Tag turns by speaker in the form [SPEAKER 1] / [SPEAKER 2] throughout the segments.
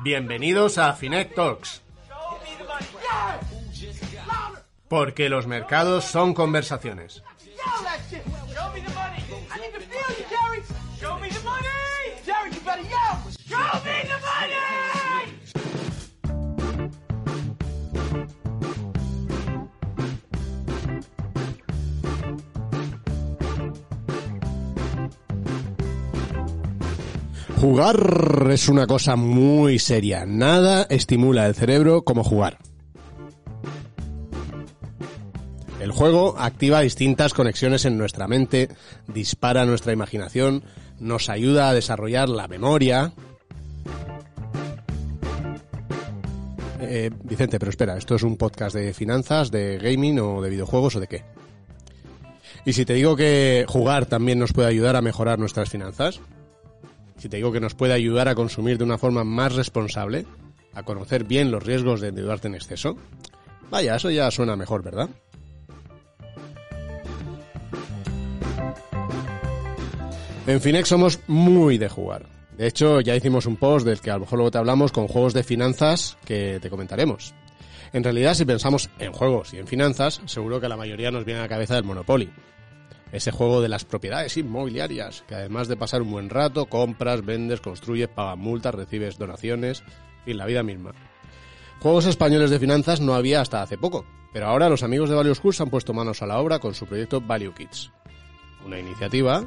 [SPEAKER 1] Bienvenidos a Finec Talks, porque los mercados son conversaciones. Jugar es una cosa muy seria. Nada estimula el cerebro como jugar. El juego activa distintas conexiones en nuestra mente, dispara nuestra imaginación, nos ayuda a desarrollar la memoria. Eh, Vicente, pero espera, ¿esto es un podcast de finanzas, de gaming o de videojuegos o de qué? Y si te digo que jugar también nos puede ayudar a mejorar nuestras finanzas, si te digo que nos puede ayudar a consumir de una forma más responsable, a conocer bien los riesgos de endeudarte en exceso, vaya, eso ya suena mejor, ¿verdad? En Finex somos muy de jugar. De hecho, ya hicimos un post del que a lo mejor luego te hablamos con juegos de finanzas que te comentaremos. En realidad, si pensamos en juegos y en finanzas, seguro que la mayoría nos viene a la cabeza el Monopoly. Ese juego de las propiedades inmobiliarias, que además de pasar un buen rato, compras, vendes, construyes, pagas multas, recibes donaciones, fin, la vida misma. Juegos españoles de finanzas no había hasta hace poco, pero ahora los amigos de Value Schools han puesto manos a la obra con su proyecto Value Kids. Una iniciativa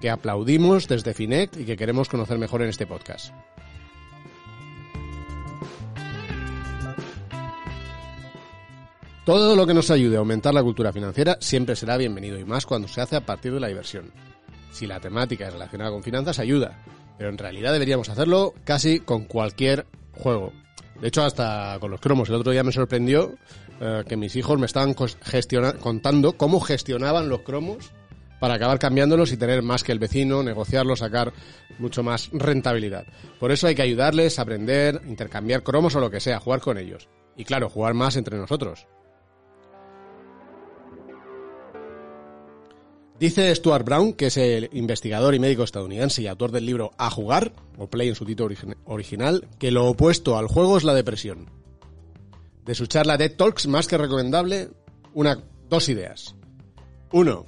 [SPEAKER 1] que aplaudimos desde Finec y que queremos conocer mejor en este podcast. Todo lo que nos ayude a aumentar la cultura financiera siempre será bienvenido y más cuando se hace a partir de la diversión. Si la temática es relacionada con finanzas, ayuda, pero en realidad deberíamos hacerlo casi con cualquier juego. De hecho, hasta con los cromos. El otro día me sorprendió eh, que mis hijos me estaban contando cómo gestionaban los cromos para acabar cambiándolos y tener más que el vecino, negociarlo, sacar mucho más rentabilidad. Por eso hay que ayudarles a aprender, intercambiar cromos o lo que sea, jugar con ellos. Y claro, jugar más entre nosotros. Dice Stuart Brown, que es el investigador y médico estadounidense y autor del libro A jugar, o Play en su título origi- original, que lo opuesto al juego es la depresión. De su charla TED Talks, más que recomendable, una, dos ideas. Uno,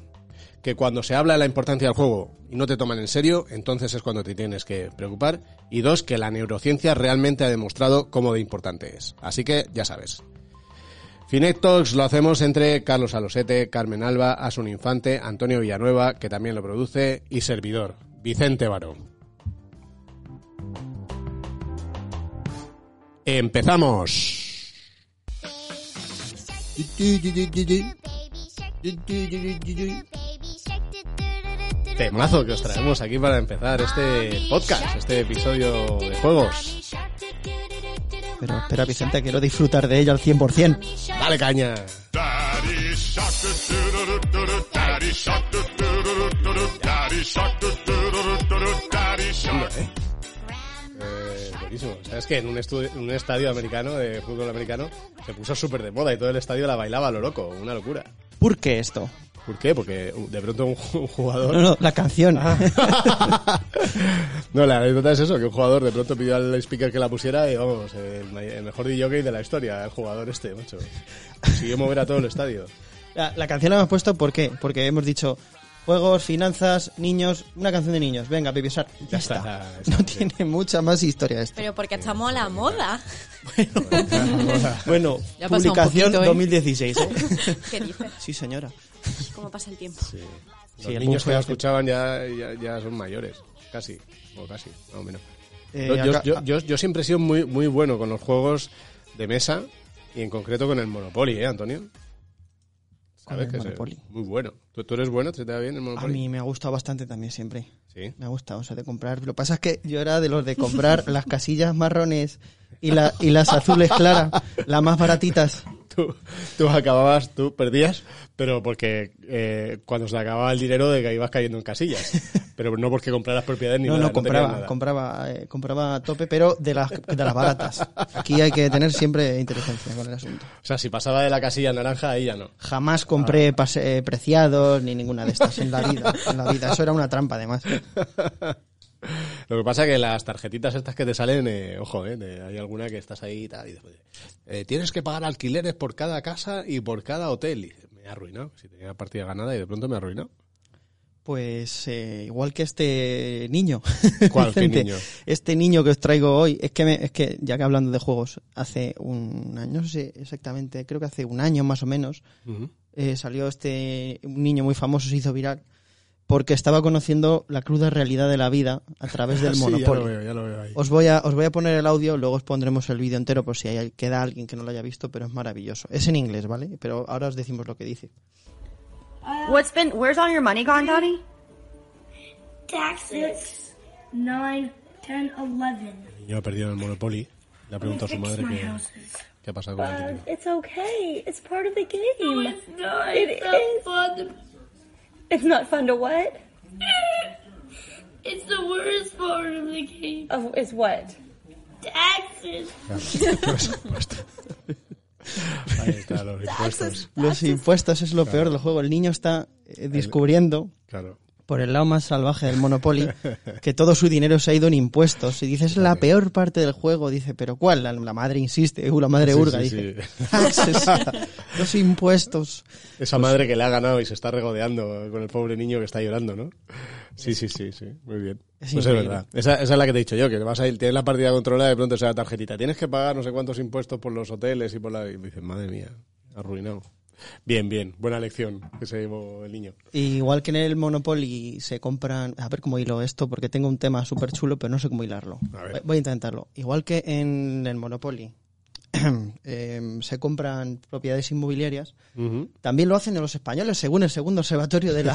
[SPEAKER 1] que cuando se habla de la importancia del juego y no te toman en serio, entonces es cuando te tienes que preocupar. Y dos, que la neurociencia realmente ha demostrado cómo de importante es. Así que ya sabes. Finet Talks lo hacemos entre Carlos Alosete, Carmen Alba, Asun Infante, Antonio Villanueva, que también lo produce, y servidor, Vicente Barón. ¡Empezamos! Temazo que os traemos aquí para empezar este podcast, este episodio de juegos.
[SPEAKER 2] Pero espera, Vicente, quiero disfrutar de ello al 100%.
[SPEAKER 1] ¡Dale caña! ¿eh? Eh, buenísimo. ¿Sabes que en un, estu- en un estadio americano, de fútbol americano, se puso súper de moda y todo el estadio la bailaba a lo loco? Una locura.
[SPEAKER 2] ¿Por qué esto?
[SPEAKER 1] ¿Por qué? Porque uh, de pronto un, ju- un jugador...
[SPEAKER 2] No, no, la canción.
[SPEAKER 1] no, la anécdota es eso, que un jugador de pronto pidió al speaker que la pusiera y vamos, el, mejor DJ de la historia, el jugador este, macho. Consiguió mover a todo el estadio.
[SPEAKER 2] La, la canción la hemos puesto ¿por qué? Porque hemos dicho juegos, finanzas, niños, una canción de niños. Venga, Baby Shark. Ya,
[SPEAKER 1] Ya
[SPEAKER 2] está.
[SPEAKER 1] está,
[SPEAKER 2] No
[SPEAKER 1] sí.
[SPEAKER 2] tiene mucha más historia esto.
[SPEAKER 3] Pero porque estamos a la moda.
[SPEAKER 2] Bueno,
[SPEAKER 3] un
[SPEAKER 2] publicación
[SPEAKER 3] poquito, ¿eh?
[SPEAKER 2] 2016, ¿eh?
[SPEAKER 3] ¿Qué dices?
[SPEAKER 2] Sí, señora.
[SPEAKER 3] ¿Cómo pasa el tiempo?
[SPEAKER 1] Los
[SPEAKER 2] Sí,
[SPEAKER 1] niños que escuchaban ya, ya, ya son mayores, casi, o casi, más o menos.
[SPEAKER 2] Eh,
[SPEAKER 1] Yo- yo,
[SPEAKER 2] acá-
[SPEAKER 1] yo- yo- yo siempre he sido muy, muy bueno con los juegos de mesa y en concreto con el Monopoly, ¿eh, Antonio? ¿Sabes? Que es
[SPEAKER 2] Monopoly.
[SPEAKER 1] muy bueno. ¿Tú, tú eres bueno? ¿Se te da bien el
[SPEAKER 2] A
[SPEAKER 1] Monopoly?
[SPEAKER 2] mí me ha gustado bastante también siempre.
[SPEAKER 1] Sí.
[SPEAKER 2] Me ha gustado, o sea, de comprar. Lo que pasa es que yo era de los de comprar las casillas marrones y, la, y las azules claras, las más baratitas.
[SPEAKER 1] Tú, tú acababas, tú perdías, pero porque eh, cuando se acababa el dinero de que ibas cayendo en casillas. Pero no porque compraras propiedades ni
[SPEAKER 2] No,
[SPEAKER 1] nada.
[SPEAKER 2] no, compraba,
[SPEAKER 1] nada.
[SPEAKER 2] compraba, eh, compraba a tope, pero de las, de las baratas. Aquí hay que tener siempre inteligencia con el asunto.
[SPEAKER 1] O sea, si pasaba de la casilla naranja, ahí ya no.
[SPEAKER 2] Jamás compré pase- eh, preciados ni ninguna de estas en la vida. En la vida. Eso era una trampa, además.
[SPEAKER 1] Lo que pasa es que las tarjetitas estas que te salen, eh, ojo, eh, de- hay alguna que estás ahí y tal, y después, eh, tienes que pagar alquileres por cada casa y por cada hotel. Y dices, me ha arruinado. Si tenía partida ganada y de pronto me ha arruinado.
[SPEAKER 2] Pues eh, igual que este niño.
[SPEAKER 1] ¿Cuál? ¿Qué niño?
[SPEAKER 2] Este niño que os traigo hoy, es que, me- es que ya que hablando de juegos, hace un año, no sé exactamente, creo que hace un año más o menos. Eh, salió este un niño muy famoso, se hizo viral, porque estaba conociendo la cruda realidad de la vida a través del
[SPEAKER 1] Sí,
[SPEAKER 2] Monopoly.
[SPEAKER 1] ya lo veo, ya lo veo ahí.
[SPEAKER 2] Os voy, a, os voy a poner el audio, luego os pondremos el vídeo entero por si hay, queda alguien que no lo haya visto, pero es maravilloso. Es en inglés, ¿vale? Pero ahora os decimos lo que dice.
[SPEAKER 4] What's been? Where's all your money gone, Daddy?
[SPEAKER 5] Taxes. Nine, ten, eleven.
[SPEAKER 1] El niño ha perdido en el Monopoly. Le ha preguntado a su madre qué, ha pasado con el dinero.
[SPEAKER 5] It's okay. It's part of the game.
[SPEAKER 6] It's not.
[SPEAKER 5] It
[SPEAKER 6] It's not
[SPEAKER 5] is.
[SPEAKER 6] fun.
[SPEAKER 5] It's not fun to what?
[SPEAKER 6] It's the worst part of the game.
[SPEAKER 5] Oh, is what?
[SPEAKER 6] Taxes.
[SPEAKER 1] Ahí está, los impuestos.
[SPEAKER 2] Los impuestos es lo peor del juego. El niño está eh, descubriendo
[SPEAKER 1] Claro.
[SPEAKER 2] Por el lado más salvaje del Monopoly que todo su dinero se ha ido en impuestos. Y dices la peor parte del juego, dice, pero ¿cuál? La, la madre insiste, uh, la madre
[SPEAKER 1] Sí,
[SPEAKER 2] hurga,
[SPEAKER 1] sí,
[SPEAKER 2] dice.
[SPEAKER 1] sí.
[SPEAKER 2] Taxes, los impuestos.
[SPEAKER 1] Esa madre que le ha ganado y se está regodeando con el pobre niño que está llorando, ¿no? Sí, sí, sí, sí, muy bien.
[SPEAKER 2] Es
[SPEAKER 1] pues es verdad. Esa, esa es la que te he dicho yo, que vas a ir, tienes la partida controlada y de pronto se da tarjetita. Tienes que pagar no sé cuántos impuestos por los hoteles y por la... Y dices, madre mía, arruinado. Bien, bien, buena lección que se llevó el niño.
[SPEAKER 2] Y igual que en el Monopoly se compran, a ver cómo hilo esto, porque tengo un tema súper chulo, pero no sé cómo hilarlo.
[SPEAKER 1] A ver.
[SPEAKER 2] Voy- a intentarlo. Igual que en el Monopoly em, se compran propiedades inmobiliarias, también lo hacen los españoles, según el segundo observatorio de la,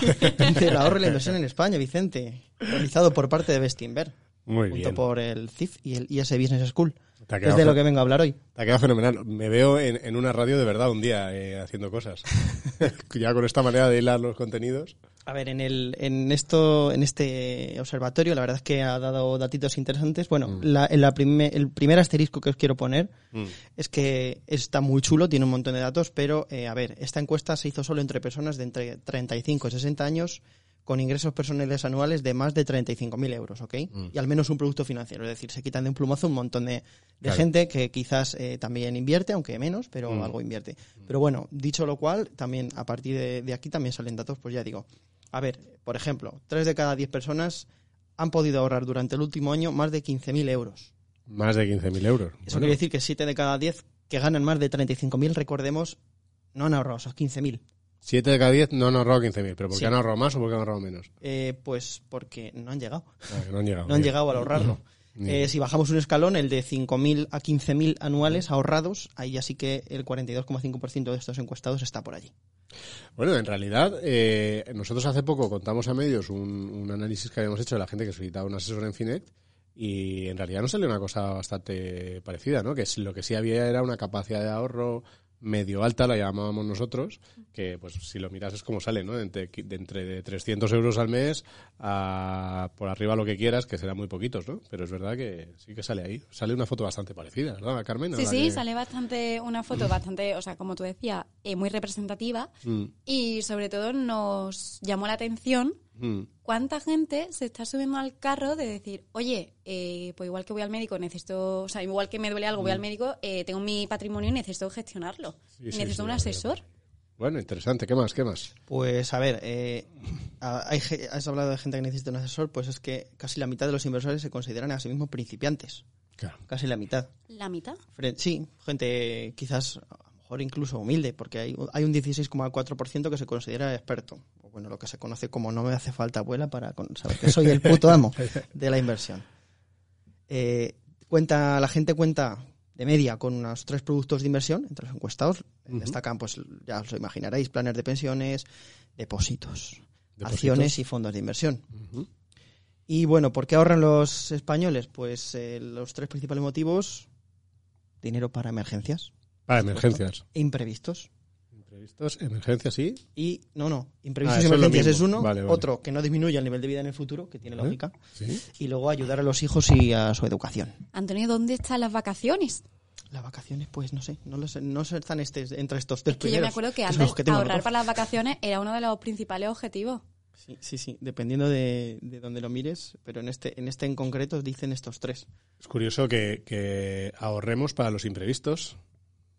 [SPEAKER 2] del ahorro y la inversión en España, Vicente, realizado por parte de Bestinver, junto
[SPEAKER 1] bien.
[SPEAKER 2] por el CIF y el IS Business School. Es de lo que vengo a hablar hoy.
[SPEAKER 1] Te ha quedado fenomenal. Me veo en, en una radio de verdad un día eh, haciendo cosas. ya con esta manera de hilar los contenidos.
[SPEAKER 2] A ver, en el, en esto, en este observatorio, la verdad es que ha dado datitos interesantes. Bueno, la, en la prime- el primer asterisco que os quiero poner
[SPEAKER 1] Mm.
[SPEAKER 2] es que está muy chulo, tiene un montón de datos, pero eh, a ver, esta encuesta se hizo solo entre personas de entre 35 y 60 años con ingresos personales anuales de más de 35.000 euros, ¿ok? Y al menos un producto financiero, es decir, se quitan de un plumazo un montón de, de
[SPEAKER 1] Claro.
[SPEAKER 2] gente que quizás eh, también invierte, aunque menos, pero
[SPEAKER 1] Mm.
[SPEAKER 2] algo invierte. Pero bueno, dicho lo cual, también a partir de, de aquí también salen datos, pues ya digo. A ver, por ejemplo, 3 de cada 10 personas han podido ahorrar durante el último año más de 15.000 euros.
[SPEAKER 1] Más de 15.000 euros.
[SPEAKER 2] Eso
[SPEAKER 1] Bueno,
[SPEAKER 2] quiere decir que 7 de cada 10 que ganan más de 35.000, recordemos, no han ahorrado esos 15.000.
[SPEAKER 1] 7 de cada 10 no han ahorrado 15.000. ¿Pero por qué
[SPEAKER 2] Sí.
[SPEAKER 1] han ahorrado más o por qué han ahorrado menos?
[SPEAKER 2] Eh, pues porque no han llegado.
[SPEAKER 1] Ah, no han llegado.
[SPEAKER 2] No han
[SPEAKER 1] bien.
[SPEAKER 2] llegado al ahorrarlo. Eh, si bajamos un escalón, el de 5.000 a 15.000 anuales ahorrados, ahí ya sí que el 42,5% de estos encuestados está por allí.
[SPEAKER 1] Bueno, en realidad, eh, nosotros hace poco contamos a medios un, un análisis que habíamos hecho de la gente que solicitaba un asesor en Finet y en realidad nos salió una cosa bastante parecida, ¿no? Que lo que sí había era una capacidad de ahorro medio alta, la llamábamos nosotros, que pues si lo miras es como sale, ¿no? De entre, de entre de 300 euros al mes a por arriba lo que quieras, que serán muy poquitos, ¿no? Pero es verdad que sí que sale ahí. Sale una foto bastante parecida, ¿verdad, Carmen?
[SPEAKER 3] Sí, sí,
[SPEAKER 1] que-
[SPEAKER 3] sale bastante, una foto bastante, o sea, como tú decías, eh, muy representativa
[SPEAKER 1] Mm,
[SPEAKER 3] y sobre todo nos llamó la atención
[SPEAKER 1] mm.
[SPEAKER 3] cuánta gente se está subiendo al carro de decir, oye, eh, pues igual que voy al médico, necesito, o sea, igual que me duele algo, voy al médico, eh, tengo mi patrimonio y necesito gestionarlo.
[SPEAKER 1] Sí,
[SPEAKER 3] Y
[SPEAKER 1] sí,
[SPEAKER 3] necesito
[SPEAKER 1] sí,
[SPEAKER 3] un asesor.
[SPEAKER 1] Bueno, interesante. ¿Qué más? ¿Qué más?
[SPEAKER 2] Pues a ver, eh, a- hay, has hablado de gente que necesita un asesor, pues es que casi la mitad de los inversores se consideran a sí mismos principiantes.
[SPEAKER 1] Claro.
[SPEAKER 2] Casi la mitad.
[SPEAKER 3] La mitad.
[SPEAKER 2] Fre- Sí, gente quizás mejor incluso humilde, porque hay, hay un 16,4% que se considera experto. O bueno, lo que se conoce como no me hace falta abuela para saber que soy el puto amo de la inversión. Eh, cuenta, la gente cuenta de media con unos tres productos de inversión entre los encuestados. Destacan, pues ya os lo imaginaréis, planes de pensiones, depósitos,
[SPEAKER 1] Depósitos.
[SPEAKER 2] acciones y fondos de inversión. Y bueno, ¿por qué ahorran los españoles? Pues eh, los tres principales motivos, dinero para emergencias
[SPEAKER 1] Para emergencias.
[SPEAKER 2] e imprevistos.
[SPEAKER 1] Imprevistos, emergencias, sí.
[SPEAKER 2] Y no, no,
[SPEAKER 1] Ah,
[SPEAKER 2] imprevistos y
[SPEAKER 1] es lo
[SPEAKER 2] emergencias es, uno,
[SPEAKER 1] Vale, vale.
[SPEAKER 2] otro que no disminuye el nivel de vida en el futuro, que tiene lógica,
[SPEAKER 1] Sí.
[SPEAKER 2] y luego ayudar a los hijos y a su educación.
[SPEAKER 3] Antonio, ¿dónde están las vacaciones?
[SPEAKER 2] Las vacaciones, pues no sé, no, lo sé, no sé, están este, entre estos tres
[SPEAKER 3] Que yo me acuerdo que
[SPEAKER 2] los
[SPEAKER 3] antes
[SPEAKER 2] que
[SPEAKER 3] ahorrar
[SPEAKER 2] mejor.
[SPEAKER 3] para las vacaciones era uno de los principales objetivos.
[SPEAKER 2] Sí, sí, sí, dependiendo de, de donde lo mires, pero en este, en este en concreto dicen estos tres.
[SPEAKER 1] Es curioso que, que ahorremos para los imprevistos.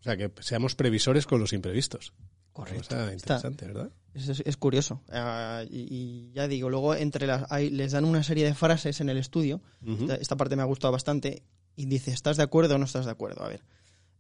[SPEAKER 1] O sea, que seamos previsores con los imprevistos.
[SPEAKER 2] Correcto.
[SPEAKER 1] O sea,
[SPEAKER 2] Está-
[SPEAKER 1] interesante, ¿verdad?
[SPEAKER 2] Es, es- curioso. Ah, y, y ya digo, luego entre las hay- les dan una serie de frases en el estudio.
[SPEAKER 1] Ujú.
[SPEAKER 2] esta, esta parte me ha gustado bastante. Y dice, ¿estás de acuerdo o no estás de acuerdo? A ver.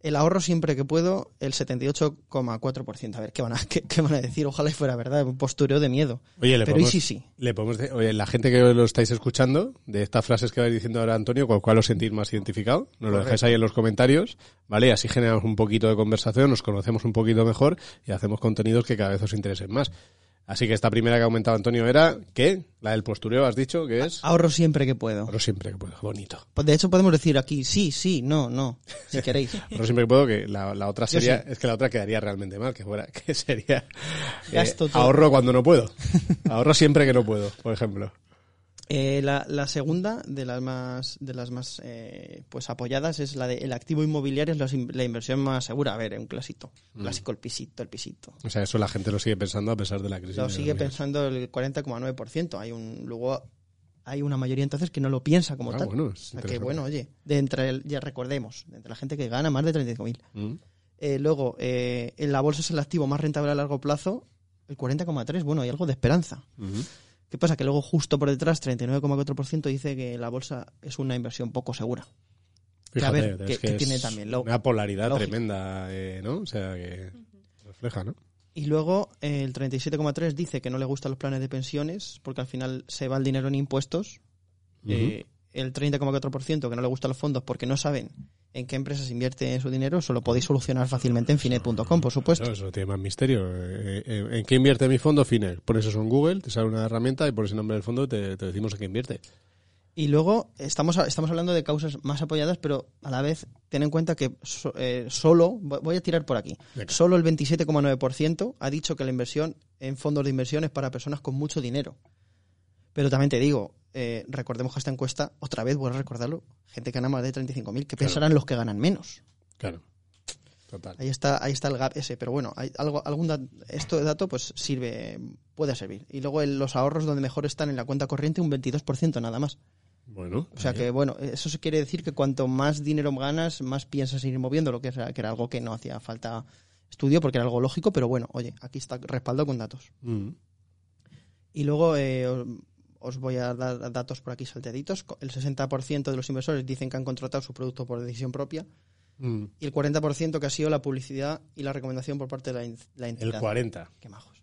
[SPEAKER 2] El ahorro siempre que puedo, el 78,4%. A ver, ¿qué van a, qué, qué van a decir? Ojalá y fuera verdad, un postureo de miedo.
[SPEAKER 1] Oye, le
[SPEAKER 2] Pero y
[SPEAKER 1] podemos,
[SPEAKER 2] sí, sí.
[SPEAKER 1] le podemos de- oye, la gente que lo estáis escuchando, de estas frases que vais diciendo ahora Antonio, ¿con cuál os sentís más identificado? Nos lo dejáis ahí en los comentarios, ¿vale? Y así generamos un poquito de conversación, nos conocemos un poquito mejor y hacemos contenidos que cada vez os interesen más. Así que esta primera que ha comentado Antonio era, ¿qué? La del postureo, has dicho, que es...
[SPEAKER 2] Ahorro siempre que puedo.
[SPEAKER 1] Ahorro siempre que puedo, bonito.
[SPEAKER 2] Pues De hecho, podemos decir aquí sí, sí, no, no, si queréis.
[SPEAKER 1] Ahorro siempre que puedo, que la, la otra sería, es que la otra quedaría realmente mal, que fuera, que sería eh,
[SPEAKER 2] Gasto todo.
[SPEAKER 1] ahorro cuando no puedo. ahorro siempre que no puedo, por ejemplo.
[SPEAKER 2] Eh, la, la segunda de las más de las más eh, pues apoyadas es la de el activo inmobiliario es la, in- la inversión más segura. A ver, un clásico, clásico el pisito, el pisito.
[SPEAKER 1] O sea, eso la gente lo sigue pensando a pesar de la crisis.
[SPEAKER 2] Lo sigue
[SPEAKER 1] 2008.
[SPEAKER 2] pensando el 40,9%. Hay un luego hay una mayoría entonces que no lo piensa como
[SPEAKER 1] Ah,
[SPEAKER 2] tal.
[SPEAKER 1] bueno,
[SPEAKER 2] O
[SPEAKER 1] es
[SPEAKER 2] sea, que bueno, oye, de entre el- ya recordemos, de entre la gente que gana más de 35.000.
[SPEAKER 1] Mm.
[SPEAKER 2] Eh, luego, eh, en la bolsa es el activo más rentable a largo plazo, el 40,3%. Bueno, hay algo de esperanza. ¿Qué pasa? Que luego justo por detrás, 39,4% dice que la bolsa es una inversión poco segura. Que, a
[SPEAKER 1] Fíjate,
[SPEAKER 2] ver, que- tiene también lo-
[SPEAKER 1] una polaridad tremenda, eh, ¿no? O sea, que refleja, ¿no?
[SPEAKER 2] Y luego eh, el 37,3% dice que no le gustan los planes de pensiones porque al final se va el dinero en impuestos. Eh, el 30,4% que no le gustan los fondos porque no saben en qué empresas invierte su dinero, eso lo podéis solucionar fácilmente en finet.com, por supuesto.
[SPEAKER 1] Claro, eso tiene más misterio. Eh, eh, ¿En qué invierte mi fondo? Finer. Pones eso en Google, te sale una herramienta y pones el nombre del fondo y te, te decimos en qué invierte.
[SPEAKER 2] Y luego estamos, estamos hablando de causas más apoyadas, pero a la vez ten en cuenta que so- eh, solo, voy voy a tirar por aquí,
[SPEAKER 1] Venga.
[SPEAKER 2] solo el 27,9% ha dicho que la inversión en fondos de inversión es para personas con mucho dinero. Pero también te digo, eh, recordemos que esta encuesta, otra vez voy a recordarlo, gente que gana más de 35.000, que
[SPEAKER 1] Claro.
[SPEAKER 2] pensarán los que ganan menos.
[SPEAKER 1] Claro. Total.
[SPEAKER 2] Ahí está, ahí está el gap ese, pero bueno, hay algo, algún da- esto de dato pues sirve, puede servir. Y luego el- los ahorros donde mejor están en la cuenta corriente un 22% nada más.
[SPEAKER 1] Bueno.
[SPEAKER 2] O sea que, bueno, eso quiere decir que cuanto más dinero ganas, más piensas ir moviendo, lo que era, que era algo que no hacía falta estudio porque era algo lógico, pero bueno, oye, aquí está respaldo con datos.
[SPEAKER 1] Mm.
[SPEAKER 2] Y luego eh, os- voy a dar datos por aquí salteaditos. El 60% de los inversores dicen que han contratado su producto por decisión propia
[SPEAKER 1] Mm.
[SPEAKER 2] y el 40% que ha sido la publicidad y la recomendación por parte de la, en- la entidad.
[SPEAKER 1] El 40.
[SPEAKER 2] Qué majos.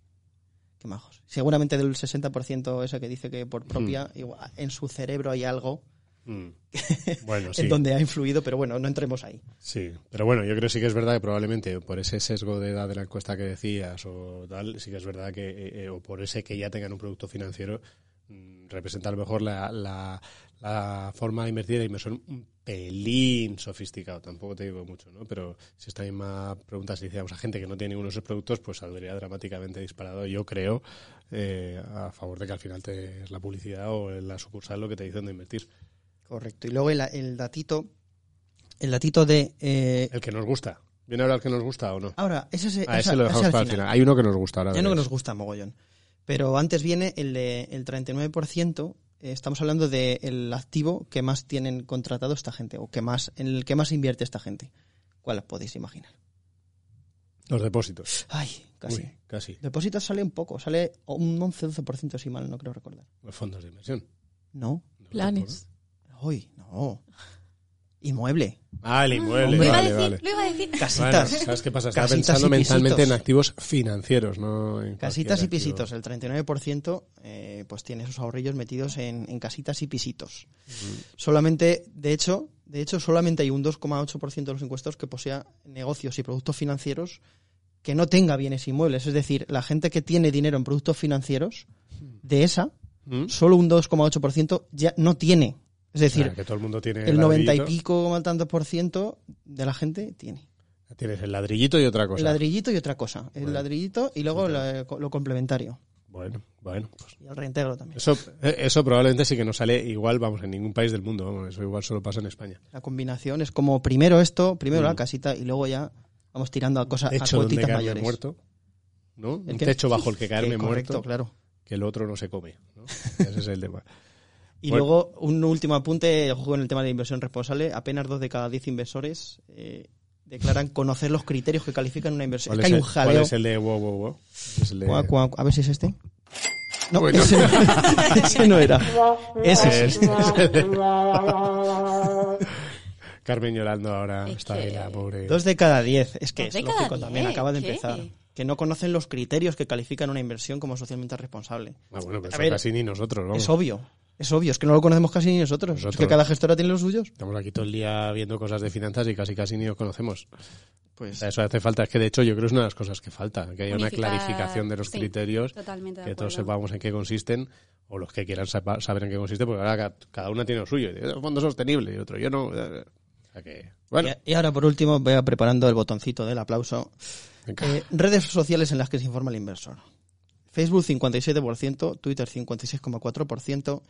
[SPEAKER 2] Qué majos. Seguramente del 60% ese que dice que por propia,
[SPEAKER 1] Hmm.
[SPEAKER 2] igual, en su cerebro hay algo
[SPEAKER 1] Mm. Bueno, sí.
[SPEAKER 2] en donde ha influido, pero bueno, no entremos ahí.
[SPEAKER 1] Sí, pero bueno, yo creo que sí que es verdad que probablemente por ese sesgo de edad de la encuesta que decías o tal, sí que es verdad que, eh, eh, o por ese que ya tengan un producto financiero, mm, representa a lo mejor la, la, la forma de invertir de inversión un pelín sofisticado, tampoco te digo mucho, ¿no? Pero si esta misma pregunta se hiciéramos a gente que no tiene ninguno de esos productos, pues saldría dramáticamente disparado, yo creo, eh, a favor de que al final te, es la publicidad o la sucursal lo que te dicen de invertir.
[SPEAKER 2] Correcto. Y luego el, el datito, el datito de... eh,
[SPEAKER 1] El que nos gusta. ¿Viene ahora el que nos gusta o no?
[SPEAKER 2] ahora, ese, se-
[SPEAKER 1] Ah,
[SPEAKER 2] ese-
[SPEAKER 1] ese lo dejamos para el
[SPEAKER 2] final.
[SPEAKER 1] final. Hay uno que nos gusta ahora.
[SPEAKER 2] Ya no que nos gusta mogollón. Pero antes viene el de el 39%. eh, Estamos hablando del activo que más tienen contratado esta gente o que más en el que más invierte esta gente. ¿Cuál os podéis imaginar?
[SPEAKER 1] Los depósitos.
[SPEAKER 2] Ay, casi.
[SPEAKER 1] Uy, casi.
[SPEAKER 2] Depósitos sale un poco, sale un 11-12% si mal no creo recordar.
[SPEAKER 1] Los fondos de inversión.
[SPEAKER 2] No,
[SPEAKER 3] Planes.
[SPEAKER 2] uy, no. Inmueble.
[SPEAKER 1] Ah, el inmueble.
[SPEAKER 3] Lo iba a
[SPEAKER 1] Vale,
[SPEAKER 3] decir,
[SPEAKER 1] vale.
[SPEAKER 3] lo iba a decir.
[SPEAKER 1] Bueno,
[SPEAKER 2] Casitas.
[SPEAKER 1] ¿sabes qué pasa? Estaba
[SPEAKER 2] Casitas
[SPEAKER 1] pensando mentalmente en activos financieros, no en
[SPEAKER 2] Casitas y
[SPEAKER 1] activo.
[SPEAKER 2] pisitos. El 39% eh, pues tiene esos ahorrillos metidos en, en casitas y pisitos. Solamente, de hecho, de hecho, solamente hay un 2,8% de los encuestados que posea negocios y productos financieros que no tenga bienes inmuebles. Es decir, la gente que tiene dinero en productos financieros, de esa,
[SPEAKER 1] ¿Mm?
[SPEAKER 2] solo un 2,8% ya no tiene. Es decir,
[SPEAKER 1] O sea, que todo el mundo tiene
[SPEAKER 2] el 90 y pico, como tantos por ciento de la gente tiene.
[SPEAKER 1] Tienes el ladrillito y otra cosa.
[SPEAKER 2] El ladrillito y otra cosa. El ladrillito y luego la- lo complementario.
[SPEAKER 1] Bueno, bueno. pues
[SPEAKER 2] Y el reintegro también.
[SPEAKER 1] eso, eh, eso probablemente sí que no sale igual, vamos, en ningún país del mundo. Vamos, eso igual solo pasa en España.
[SPEAKER 2] La combinación es como primero esto, primero
[SPEAKER 1] Mm.
[SPEAKER 2] la casita y luego ya vamos tirando a cosas, a
[SPEAKER 1] Techo donde
[SPEAKER 2] cuotitas mayores.
[SPEAKER 1] muerto. ¿No?
[SPEAKER 2] ¿El
[SPEAKER 1] Un
[SPEAKER 2] qué?
[SPEAKER 1] techo bajo el que caerme
[SPEAKER 2] Eh, correcto,
[SPEAKER 1] muerto.
[SPEAKER 2] claro.
[SPEAKER 1] Que el otro no se come. ¿no? Ese es el tema.
[SPEAKER 2] Y
[SPEAKER 1] Bueno.
[SPEAKER 2] luego, un último apunte, ojo con el tema de la inversión responsable. Apenas dos de cada diez inversores eh, declaran conocer los criterios que califican una inversión.
[SPEAKER 1] ¿Cuál
[SPEAKER 2] Es que hay un
[SPEAKER 1] cuál
[SPEAKER 2] jaleo.
[SPEAKER 1] es el de wow, wow, wow? Es el de-
[SPEAKER 2] Cuá, cuá, a ver si es este. No,
[SPEAKER 1] Bueno.
[SPEAKER 2] ese, no, ese no era. Ese
[SPEAKER 1] Es-
[SPEAKER 2] es.
[SPEAKER 1] Carmen llorando ahora.
[SPEAKER 3] Es
[SPEAKER 1] Está
[SPEAKER 3] que-
[SPEAKER 1] ahí la pobre.
[SPEAKER 2] Dos de cada diez. Es que
[SPEAKER 3] Dos
[SPEAKER 2] es lógico
[SPEAKER 3] diez,
[SPEAKER 2] también, acaba de
[SPEAKER 3] ¿qué?
[SPEAKER 2] empezar. Que no conocen los criterios que califican una inversión como socialmente responsable.
[SPEAKER 1] Ah, bueno, pero
[SPEAKER 2] A
[SPEAKER 1] eso
[SPEAKER 2] ver,
[SPEAKER 1] casi ni nosotros, vamos.
[SPEAKER 2] Es obvio. Es obvio, es que no lo conocemos casi ni nosotros. Es que cada gestora tiene los suyos.
[SPEAKER 1] Estamos aquí todo el día viendo cosas de finanzas y casi casi ni nos conocemos. O
[SPEAKER 2] Pues
[SPEAKER 1] sea, eso hace falta. Es que de hecho yo creo que es una de las cosas que falta. Que haya una clarificación de los
[SPEAKER 3] sí,
[SPEAKER 1] criterios.
[SPEAKER 3] totalmente de
[SPEAKER 1] Que todos sepamos en qué consisten. O los que quieran saber en qué consiste. Porque ahora ca- cada una tiene lo suyo. Y, "Eh, fondo sostenible y otro. Yo no. O sea que. Bueno.
[SPEAKER 2] Y, y ahora, por último, voy a preparando el botoncito del aplauso. Eh, redes sociales en las que se informa el inversor. Facebook 57%, Twitter 56,4%,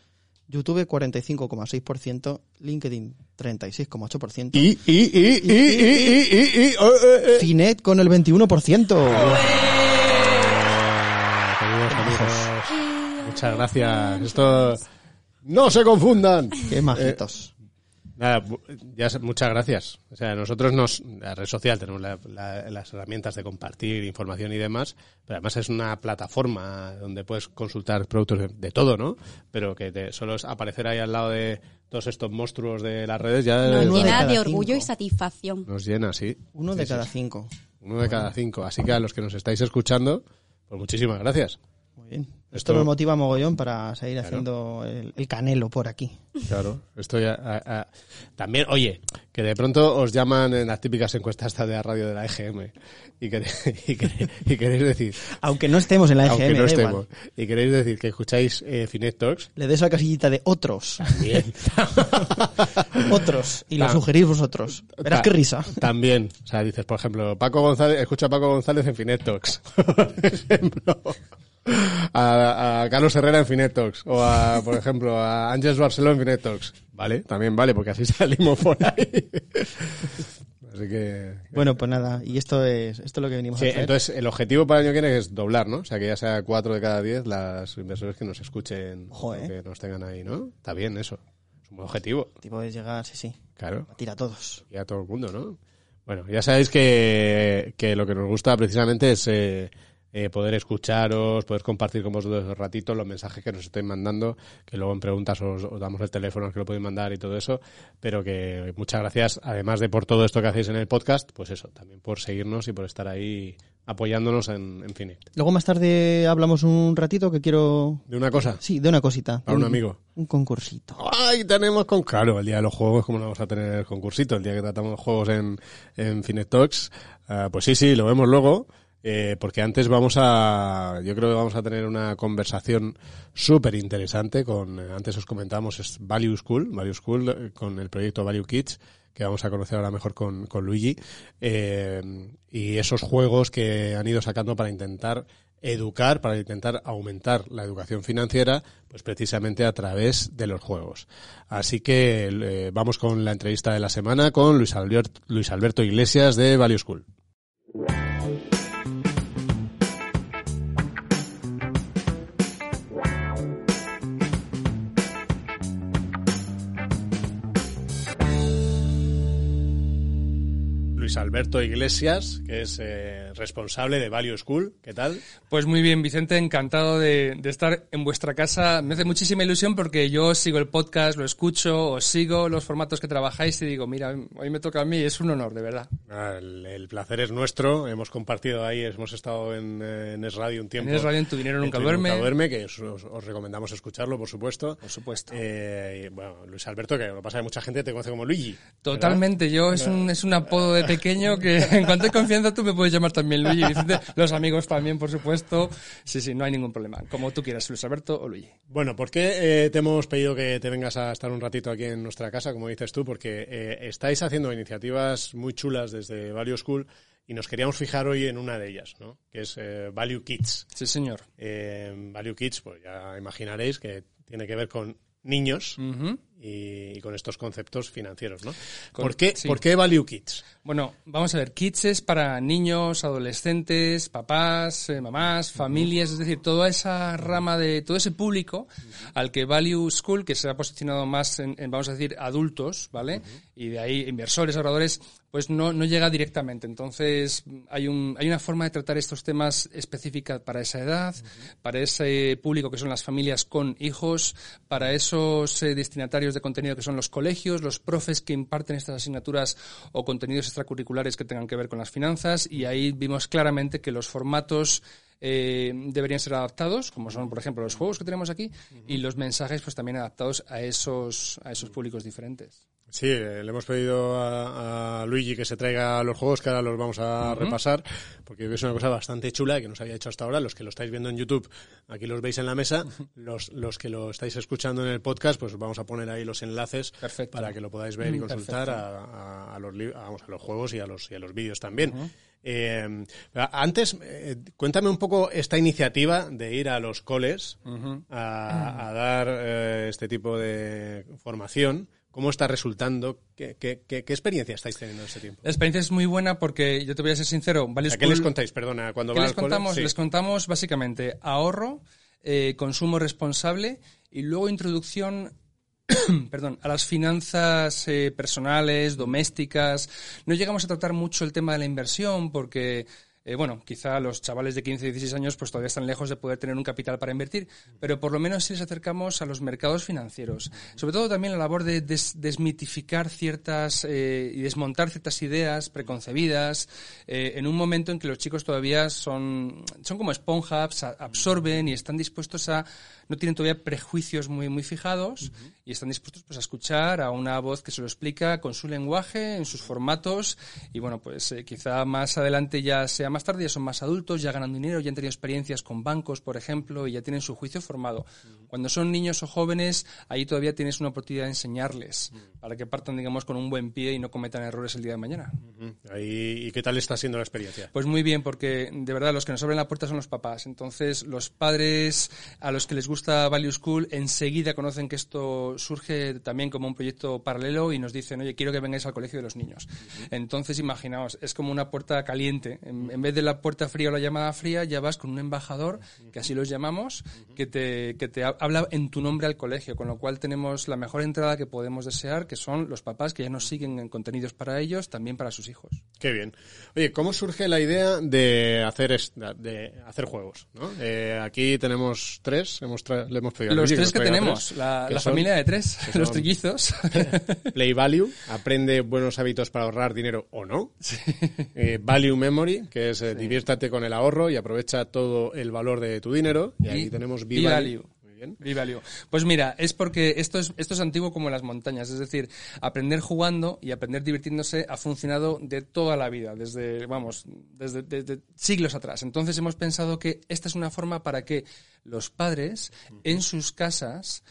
[SPEAKER 2] YouTube 45,6%, LinkedIn 36,8%,
[SPEAKER 1] Y, y, y, y, y, y, y, y, oh, eh, eh.
[SPEAKER 2] Finet con el 21%.
[SPEAKER 1] Ah, queridos amigos, Muchas gracias. Esto. ¡No se confundan!
[SPEAKER 2] Qué majitos.
[SPEAKER 1] Nada, ya muchas gracias. O sea, nosotros nos, la red social tenemos la- la- las herramientas de compartir información y demás, pero además es una plataforma donde puedes consultar productos de, de todo, ¿no? Pero que te, solo es aparecer ahí al lado de todos estos monstruos de las redes ya
[SPEAKER 3] Nos
[SPEAKER 2] de
[SPEAKER 3] llena
[SPEAKER 2] cada
[SPEAKER 3] de orgullo y satisfacción.
[SPEAKER 1] nos llena, sí.
[SPEAKER 2] Uno de
[SPEAKER 1] Sí,
[SPEAKER 2] cada
[SPEAKER 1] sí.
[SPEAKER 2] cinco.
[SPEAKER 1] Uno de cada cinco. Así que a los que nos estáis escuchando, pues muchísimas gracias.
[SPEAKER 2] Muy bien. Esto, nos motiva mogollón para seguir
[SPEAKER 1] Claro.
[SPEAKER 2] haciendo el, el canelo por aquí.
[SPEAKER 1] Claro, estoy a- a- a- también, oye, que de pronto os llaman en las típicas encuestas estas de la radio de la EGM y, queréis decir,
[SPEAKER 2] Aunque no estemos en la EGM,
[SPEAKER 1] aunque no
[SPEAKER 2] da igual.
[SPEAKER 1] estemos, y queréis decir que escucháis eh, Finet Talks,
[SPEAKER 2] Le des la casillita de otros.
[SPEAKER 1] bien,
[SPEAKER 2] otros. Y lo sugerís vosotros. Verás qué risa.
[SPEAKER 1] También, o sea, dices, por ejemplo, Paco González, escucha a Paco González en Finet Talks, por ejemplo. A, a Carlos Herrera en Finet Talks, o a, por ejemplo, a Ángeles Barceló en Finet Talks. Vale, también vale, porque así salimos por ahí. Así que,
[SPEAKER 2] Bueno, pues nada. Y esto es, esto es lo que venimos
[SPEAKER 1] Sí,
[SPEAKER 2] a hacer.
[SPEAKER 1] entonces el objetivo para el año que viene es doblar, ¿no? O sea, que ya sea cuatro de cada diez las inversores que nos escuchen,
[SPEAKER 2] ¿eh?
[SPEAKER 1] que nos tengan ahí, ¿no? Está bien eso. Es un buen objetivo,
[SPEAKER 2] Tipo de llegar, sí, sí.
[SPEAKER 1] claro.
[SPEAKER 2] A tira a todos.
[SPEAKER 1] Y a todo el mundo, ¿no? Bueno, ya sabéis que, que lo que nos gusta precisamente es eh, eh, poder escucharos, poder compartir con vosotros un ratito los mensajes que nos estéis mandando, que luego en preguntas os, os damos el teléfono al que lo podéis mandar y todo eso, pero que muchas gracias, además de por todo esto que hacéis en el podcast, pues eso, también por seguirnos y por estar ahí apoyándonos en, en.
[SPEAKER 2] Luego más tarde hablamos un ratito que quiero...
[SPEAKER 1] ¿De una cosa?
[SPEAKER 2] Sí, de una cosita.
[SPEAKER 1] Para un amigo.
[SPEAKER 2] Un concursito.
[SPEAKER 1] ¡Ay, tenemos con... Claro, el día de los juegos, ¿cómo no vamos a tener el concursito? El día que tratamos juegos en, en Finet Talks. Ah, pues sí, sí, lo vemos luego. Eh, porque antes vamos a... Yo creo que vamos a tener una conversación súper interesante con... eh, Antes os comentábamos, es Value School. Value School eh, con el proyecto Value Kids que vamos a conocer ahora mejor con, con Luigi, eh, y esos juegos que han ido sacando para intentar educar, para intentar aumentar la educación financiera, pues precisamente a través de los juegos. Así que vamos con la entrevista de la semana con Luis Alberto Iglesias de Value School. Luis Alberto Iglesias, que es eh, responsable de Value School. ¿Qué tal?
[SPEAKER 7] Pues muy bien, Vicente, encantado de, de estar en vuestra casa. Me hace muchísima ilusión porque yo sigo el podcast, lo escucho, os sigo los formatos que trabajáis y digo, mira, hoy me toca a mí, es un honor, de verdad.
[SPEAKER 1] Ah, El, el placer es nuestro. Hemos compartido ahí, hemos estado en, eh, en Es Radio un tiempo.
[SPEAKER 7] En Es Radio, en Tu Dinero Nunca
[SPEAKER 1] Tu
[SPEAKER 7] Duerme.
[SPEAKER 1] Nunca duerme, que os, os- os recomendamos escucharlo, por supuesto.
[SPEAKER 7] Por supuesto.
[SPEAKER 1] Eh, bueno, Luis Alberto, que lo pasa que mucha gente te conoce como Luigi. ¿verdad?
[SPEAKER 7] Totalmente, yo es un, es un apodo de pequeño que en cuanto hay confianza tú me puedes llamar también Luigi, Vicente, los amigos también, por supuesto. Sí, sí, no hay ningún problema. Como tú quieras, Luis Alberto o Luigi.
[SPEAKER 1] Bueno, ¿por qué eh, te hemos pedido que te vengas a estar un ratito aquí en nuestra casa, como dices tú? Porque eh, estáis haciendo iniciativas muy chulas desde Value School y nos queríamos fijar hoy en una de ellas, ¿no? Que es eh, Value Kids.
[SPEAKER 7] Sí, señor.
[SPEAKER 1] Eh, Value Kids, pues ya imaginaréis que tiene que ver con niños
[SPEAKER 7] Ujú.
[SPEAKER 1] Y, y con estos conceptos financieros, ¿no?
[SPEAKER 7] Con-
[SPEAKER 1] ¿Por, qué,
[SPEAKER 7] sí.
[SPEAKER 1] ¿Por qué Value Kids?
[SPEAKER 7] Bueno, vamos a ver, Kids es para niños, adolescentes, papás, eh, mamás, familias, es decir, toda esa rama de, todo ese público al que Value School, que se ha posicionado más en, en, vamos a decir, adultos, ¿vale? Y de ahí inversores, ahorradores, pues no, no llega directamente. Entonces, hay, un, hay una forma de tratar estos temas específica para esa edad, para ese público que son las familias con hijos, para esos eh, destinatarios de contenido que son los colegios, los profes que imparten estas asignaturas o contenidos extracurriculares que tengan que ver con las finanzas y ahí vimos claramente que los formatos eh, deberían ser adaptados, como son, por ejemplo, los juegos que tenemos aquí, y los mensajes pues también adaptados a esos, a esos públicos diferentes.
[SPEAKER 1] Sí, eh, le hemos pedido a, a Luigi que se traiga los juegos que ahora los vamos a repasar, porque es una cosa bastante chula que nos había hecho hasta ahora. Los que lo estáis viendo en YouTube, aquí los veis en la mesa. Los, los que lo estáis escuchando en el podcast, pues vamos a poner ahí los enlaces
[SPEAKER 7] Perfecto.
[SPEAKER 1] para que lo podáis ver y consultar a, a- a los, vamos, a los juegos y a los, y a los vídeos también. Eh, antes, eh, cuéntame un poco esta iniciativa de ir a los coles a, a dar eh, este tipo de formación. ¿Cómo está resultando? ¿Qué, qué, qué- qué experiencia estáis teniendo en este tiempo?
[SPEAKER 7] La experiencia es muy buena porque, yo te voy a ser sincero, Value
[SPEAKER 1] ¿A qué les contáis? Perdona, cuando
[SPEAKER 7] ¿Qué
[SPEAKER 1] van
[SPEAKER 7] les
[SPEAKER 1] al
[SPEAKER 7] contamos?
[SPEAKER 1] Sí.
[SPEAKER 7] Les contamos básicamente ahorro, eh, consumo responsable y luego introducción perdón, a las finanzas eh, personales, domésticas. No llegamos a tratar mucho el tema de la inversión porque, eh, bueno, quizá los chavales de 15, 16 años pues todavía están lejos de poder tener un capital para invertir, pero por lo menos sí les acercamos a los mercados financieros. Sobre todo también la labor de des- desmitificar ciertas eh, y desmontar ciertas ideas preconcebidas eh, en un momento en que los chicos todavía son, son como esponjas, absorben y están dispuestos a no tienen todavía prejuicios muy, muy fijados y están dispuestos pues, a escuchar a una voz que se lo explica con su lenguaje, en sus formatos y bueno, pues eh, quizá más adelante ya sea más tarde, ya son más adultos, ya ganan dinero, ya han tenido experiencias con bancos, por ejemplo, y ya tienen su juicio formado. Cuando son niños o jóvenes, ahí todavía tienes una oportunidad de enseñarles para que partan, digamos, con un buen pie y no cometan errores el día de mañana.
[SPEAKER 1] Ahí, ¿Y qué tal está siendo la experiencia?
[SPEAKER 7] Pues muy bien, porque de verdad los que nos abren la puerta son los papás. Entonces, los padres a los que les gusta Value School enseguida conocen que esto surge también como un proyecto paralelo y nos dicen, oye, quiero que vengáis al colegio de los niños. Entonces, imaginaos, es como una puerta caliente. En, en vez de la puerta fría o la llamada fría, ya vas con un embajador, que así los llamamos, que te, que te ha- habla en tu nombre al colegio, con lo cual tenemos la mejor entrada que podemos desear, que son los papás que ya nos siguen en contenidos para ellos, también para sus hijos.
[SPEAKER 1] Qué bien. Oye, ¿cómo surge la idea de hacer de hacer juegos? ¿no? Eh, aquí tenemos tres, hemos le hemos pedido
[SPEAKER 7] Los tres que tenemos,
[SPEAKER 1] tres,
[SPEAKER 7] la,
[SPEAKER 1] que
[SPEAKER 7] la
[SPEAKER 1] son
[SPEAKER 7] familia de tres, los trillizos.
[SPEAKER 1] Play Value, aprende buenos hábitos para ahorrar dinero o no. Eh, value Memory, que es eh, diviértate con el ahorro y aprovecha todo el valor de tu dinero. Y aquí tenemos
[SPEAKER 7] Be. Value.
[SPEAKER 1] Bien.
[SPEAKER 7] Pues mira, es porque esto es, esto es antiguo como las montañas, es decir, aprender jugando y aprender divirtiéndose ha funcionado de toda la vida, desde, vamos, desde, desde siglos atrás. Entonces hemos pensado que esta es una forma para que los padres en sus casas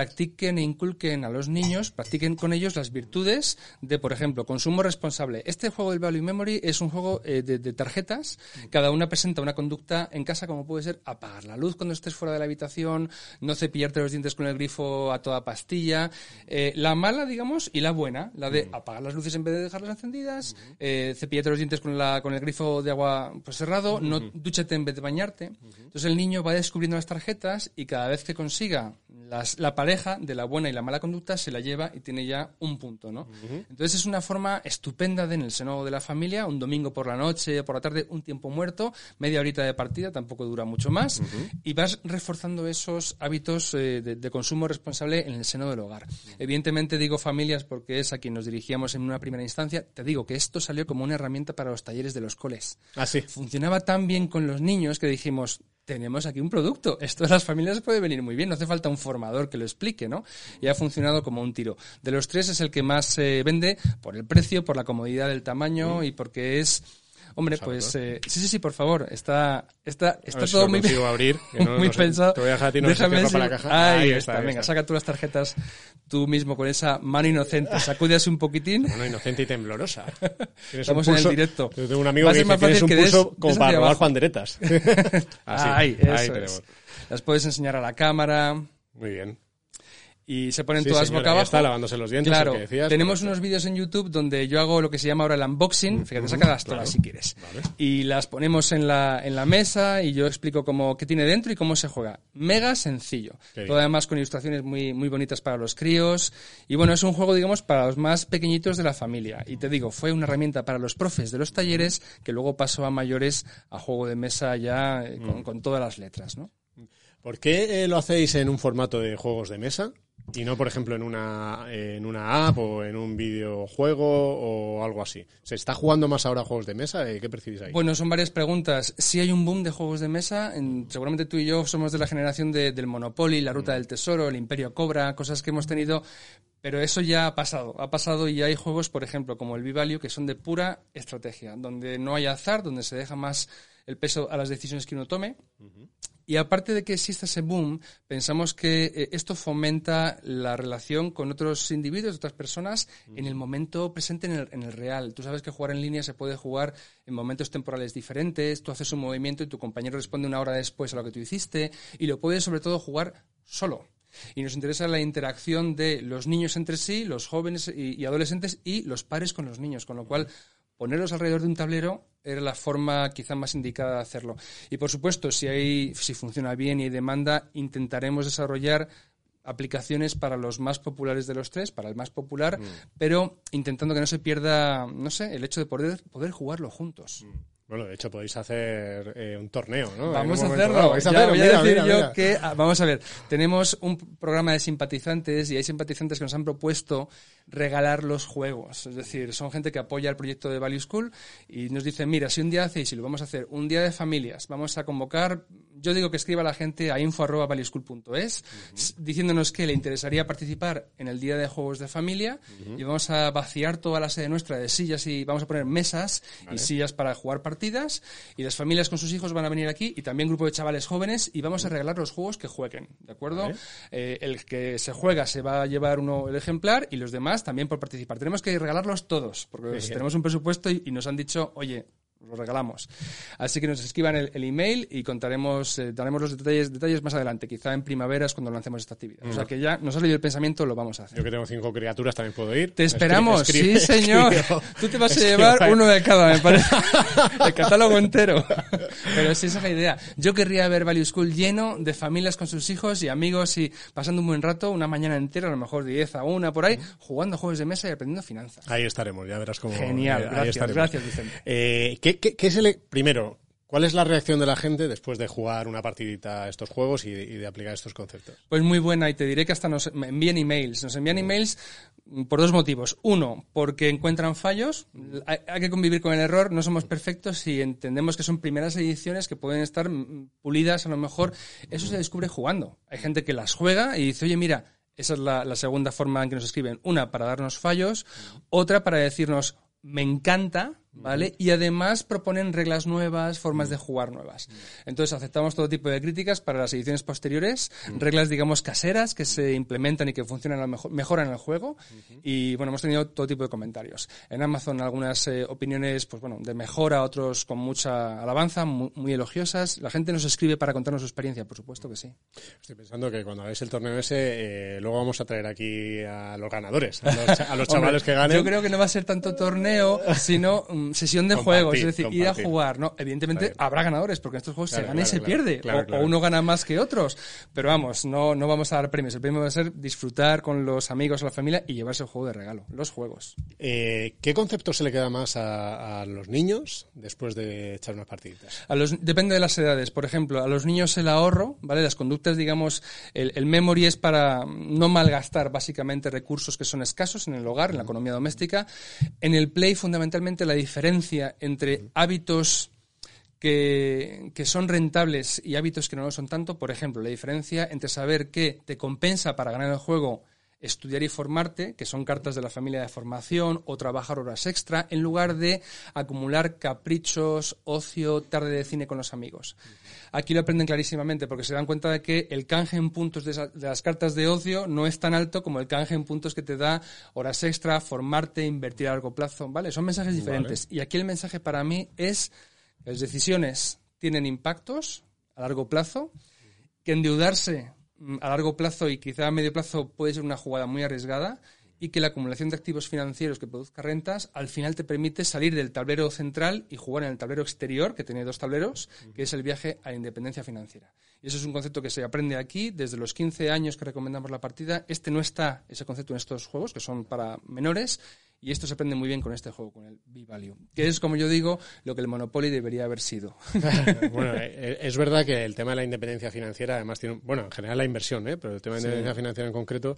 [SPEAKER 7] practiquen e inculquen a los niños, practiquen con ellos las virtudes de, por ejemplo, consumo responsable. Este juego del Value Memory es un juego eh, de, de tarjetas. Cada una presenta una conducta en casa como puede ser apagar la luz cuando estés fuera de la habitación, no cepillarte los dientes con el grifo a toda pastilla. Eh, la mala, digamos, y la buena, la de apagar las luces en vez de dejarlas encendidas, eh, cepillarte los dientes con, la, con el grifo de agua pues, cerrado, no dúchate en vez de bañarte. Entonces el niño va descubriendo las tarjetas y cada vez que consiga las- la pareja de la buena y la mala conducta se la lleva y tiene ya un punto, ¿no? Entonces es una forma estupenda de en el seno de la familia, un domingo por la noche, por la tarde, un tiempo muerto, media horita de partida, tampoco dura mucho más, y vas reforzando esos hábitos eh, de, de consumo responsable en el seno del hogar. Evidentemente digo familias porque es a quien nos dirigíamos en una primera instancia. Te digo que esto salió como una herramienta para los talleres de los coles
[SPEAKER 1] Ah, sí.
[SPEAKER 7] funcionaba tan bien con los niños que dijimos, tenemos aquí un producto. Esto a las familias puede venir muy bien, no hace falta un formador que lo explique, ¿no? Y ha funcionado como un tiro. De los tres es el que más se vende por el precio, por la comodidad del tamaño y porque es... Hombre, pues eh, sí, sí, sí, por favor. Está, está, está
[SPEAKER 1] si
[SPEAKER 7] todo
[SPEAKER 1] lo
[SPEAKER 7] muy,
[SPEAKER 1] abrir, que no-
[SPEAKER 7] muy
[SPEAKER 1] no sé.
[SPEAKER 7] pensado.
[SPEAKER 1] Te voy a dejar a ti, no sé si
[SPEAKER 7] Déjame
[SPEAKER 1] cierro para
[SPEAKER 7] si-
[SPEAKER 1] la caja.
[SPEAKER 7] Ahí,
[SPEAKER 1] Ahí
[SPEAKER 7] está,
[SPEAKER 1] está, ahí
[SPEAKER 7] venga,
[SPEAKER 1] está.
[SPEAKER 7] saca tú las tarjetas tú mismo con esa mano inocente. Sacúdese un poquitín.
[SPEAKER 1] Bueno, inocente y temblorosa.
[SPEAKER 7] Estamos
[SPEAKER 1] un
[SPEAKER 7] en el
[SPEAKER 1] pulso-
[SPEAKER 7] directo.
[SPEAKER 1] Yo tengo un amigo
[SPEAKER 7] Va
[SPEAKER 1] que dice, tienes un
[SPEAKER 7] que des-
[SPEAKER 1] pulso como
[SPEAKER 7] des
[SPEAKER 1] para robar
[SPEAKER 7] abajo.
[SPEAKER 1] panderetas. Así,
[SPEAKER 7] Ahí,
[SPEAKER 1] ahí
[SPEAKER 7] eso
[SPEAKER 1] tenemos.
[SPEAKER 7] es. Las puedes enseñar a la cámara
[SPEAKER 1] Muy bien.
[SPEAKER 7] Y se ponen
[SPEAKER 1] Sí,
[SPEAKER 7] todas
[SPEAKER 1] señora,
[SPEAKER 7] boca abajo.
[SPEAKER 1] está, lavándose los dientes,
[SPEAKER 7] Claro,
[SPEAKER 1] que decías,
[SPEAKER 7] tenemos
[SPEAKER 1] correcto.
[SPEAKER 7] unos vídeos en YouTube donde yo hago lo que se llama ahora el unboxing. Fíjate, sácalas todas si quieres. Y las ponemos en la, en la mesa y yo explico cómo, qué tiene dentro y cómo se juega. Mega sencillo.
[SPEAKER 1] Qué bien.
[SPEAKER 7] Todo además con ilustraciones muy, muy bonitas para los críos. Y bueno, es un juego, digamos, para los más pequeñitos de la familia. Y te digo, fue una herramienta para los profes de los talleres que luego pasó a mayores a juego de mesa ya eh,
[SPEAKER 1] Mm.
[SPEAKER 7] con, con todas las letras, ¿no?
[SPEAKER 1] ¿Por qué eh, lo hacéis en un formato de juegos de mesa y no, por ejemplo, en una, en una app o en un videojuego o algo así? ¿Se está jugando más ahora juegos de mesa? Eh, ¿Qué percibís ahí?
[SPEAKER 7] Bueno, son varias preguntas. Si hay un boom de juegos de mesa, en- seguramente tú y yo somos de la generación de- del Monopoly, la Ruta del Tesoro, el Imperio Cobra, cosas que hemos tenido, pero eso ya ha pasado. Ha pasado y hay juegos, por ejemplo, como el Vivalio, que son de pura estrategia, donde no hay azar, donde se deja más el peso a las decisiones que uno tome. Y aparte de que exista ese boom, pensamos que eh, esto fomenta la relación con otros individuos, otras personas, en el momento presente, en el, en el real. Tú sabes que jugar en línea se puede jugar en momentos temporales diferentes, tú haces un movimiento y tu compañero responde una hora después a lo que tú hiciste, y lo puedes sobre todo jugar solo. Y nos interesa la interacción de los niños entre sí, los jóvenes y, y adolescentes y los pares con los niños, con lo cual ponerlos alrededor de un tablero era la forma quizá más indicada de hacerlo. Y por supuesto, si hay, si funciona bien y hay demanda, intentaremos desarrollar aplicaciones para los más populares de los tres, para el más popular, pero intentando que no se pierda, no sé, el hecho de poder, poder jugarlo juntos.
[SPEAKER 1] Bueno, de hecho podéis hacer eh, un torneo, ¿no?
[SPEAKER 7] Vamos a hacerlo.
[SPEAKER 1] Vais a
[SPEAKER 7] Ya voy a decir
[SPEAKER 1] mira,
[SPEAKER 7] yo
[SPEAKER 1] mira.
[SPEAKER 7] que, ah, vamos a ver, tenemos un programa de simpatizantes y hay simpatizantes que nos han propuesto regalar los juegos. Es decir, son gente que apoya el proyecto de Value School y nos dicen, mira, si un día hacéis y lo vamos a hacer, un día de familias, vamos a convocar, yo digo que escriba la gente a info.valueschool.es s- diciéndonos que le interesaría participar en el día de juegos de familia y vamos a vaciar toda la sede nuestra de sillas y vamos a poner mesas y sillas para jugar partidas y las familias con sus hijos van a venir aquí y también grupo de chavales jóvenes y vamos a regalar los juegos que jueguen, ¿de acuerdo? Eh, el que se juega se va a llevar uno el ejemplar y los demás también por participar. Tenemos que regalarlos todos, porque tenemos un presupuesto y, y nos han dicho, oye, lo regalamos. Así que nos escriban el, el email y contaremos, eh, daremos los detalles, detalles más adelante, quizá en primavera es cuando lancemos esta actividad. O sea que ya nos ha salido el pensamiento, lo vamos a hacer.
[SPEAKER 1] Yo que tengo cinco criaturas también puedo ir.
[SPEAKER 7] Te esperamos,
[SPEAKER 1] Escribe-
[SPEAKER 7] sí señor. Tú te vas a llevar uno de cada, me parece. El catálogo entero. Pero sí, esa es la idea. Yo querría ver Value School lleno de familias con sus hijos y amigos y pasando un buen rato, una mañana entera, a lo mejor de 10 a 1 por ahí, jugando juegos de mesa y aprendiendo finanzas.
[SPEAKER 1] Ahí estaremos, ya verás cómo.
[SPEAKER 7] Genial,
[SPEAKER 1] eh, ahí
[SPEAKER 7] gracias,
[SPEAKER 1] estaremos.
[SPEAKER 7] gracias, Vicente.
[SPEAKER 1] Eh, ¿qué, qué, qué es el- primero, ¿cuál es la reacción de la gente después de jugar una partidita a estos juegos y, y de aplicar estos conceptos?
[SPEAKER 7] Pues muy buena y te diré que hasta nos envían emails. Nos envían emails mm, por dos motivos. Uno, porque encuentran fallos. Hay, hay que convivir con el error. No somos perfectos y entendemos que son primeras ediciones que pueden estar mm, pulidas a lo mejor. Eso se descubre jugando. Hay gente que las juega y dice, oye, mira, esa es la, la segunda forma en que nos escriben. Una, para darnos fallos. Otra, para decirnos, me encanta, ¿vale? Y además proponen reglas nuevas, formas de jugar nuevas. Entonces aceptamos todo tipo de críticas para las ediciones posteriores, reglas, digamos, caseras que se implementan y que funcionan, mejor, mejoran el juego. Y bueno, hemos tenido todo tipo de comentarios. En Amazon algunas eh, opiniones, pues bueno, de mejora, otros con mucha alabanza, mu- muy, elogiosas. La gente nos escribe para contarnos su experiencia, por supuesto que sí.
[SPEAKER 1] Estoy pensando que cuando hagáis el torneo ese, eh, luego vamos a traer aquí a los ganadores, a los, cha- a los chavales
[SPEAKER 7] Hombre,
[SPEAKER 1] que ganen.
[SPEAKER 7] Yo creo que no va a ser tanto torneo, sino mm, sesión de
[SPEAKER 1] Compartir,
[SPEAKER 7] juegos, es decir, ir a
[SPEAKER 1] compartir.
[SPEAKER 7] jugar. No, evidentemente habrá ganadores, porque en estos juegos
[SPEAKER 1] Claro,
[SPEAKER 7] se gana y
[SPEAKER 1] claro,
[SPEAKER 7] se
[SPEAKER 1] claro,
[SPEAKER 7] pierde, o- o, uno gana más que otros. Pero vamos, no, no vamos a dar premios. El premio va a ser disfrutar con los amigos o la familia y llevarse el juego de regalo, los juegos.
[SPEAKER 1] Eh, ¿Qué concepto se le queda más a, a los niños después de echar unas partiditas?
[SPEAKER 7] A los, depende de las edades. Por ejemplo, a los niños el ahorro, ¿vale? Las conductas, digamos, el, el memory es para no malgastar básicamente recursos que son escasos en el hogar, en la economía doméstica. En el play, fundamentalmente, la diferencia entre hábitos que, que son rentables y hábitos que no lo son tanto. Por ejemplo, la diferencia entre saber que te compensa para ganar el juego estudiar y formarte, que son cartas de la familia de formación, o trabajar horas extra, en lugar de acumular caprichos, ocio, tarde de cine con los amigos. Aquí lo aprenden clarísimamente porque se dan cuenta de que el canje en puntos de, esa- de las cartas de ocio no es tan alto como el canje en puntos que te da horas extra, formarte, invertir a largo plazo, ¿vale? Son mensajes diferentes. Y aquí el mensaje para mí es que las decisiones tienen impactos a largo plazo, que endeudarse a largo plazo y quizá a medio plazo puede ser una jugada muy arriesgada y que la acumulación de activos financieros que produzca rentas al final te permite salir del tablero central y jugar en el tablero exterior, que tiene dos tableros, que es el viaje a la independencia financiera. Y eso es un concepto que se aprende aquí desde los 15 años que recomendamos la partida. Este no está, ese concepto en estos juegos, que son para menores, y esto se aprende muy bien con este juego, con el B-Value, que es, como yo digo, lo que el Monopoly debería haber sido.
[SPEAKER 1] bueno, eh, es verdad que el tema de la independencia financiera, además tiene, bueno, en general la inversión, ¿eh? pero el tema de
[SPEAKER 7] Sí.
[SPEAKER 1] independencia financiera en concreto,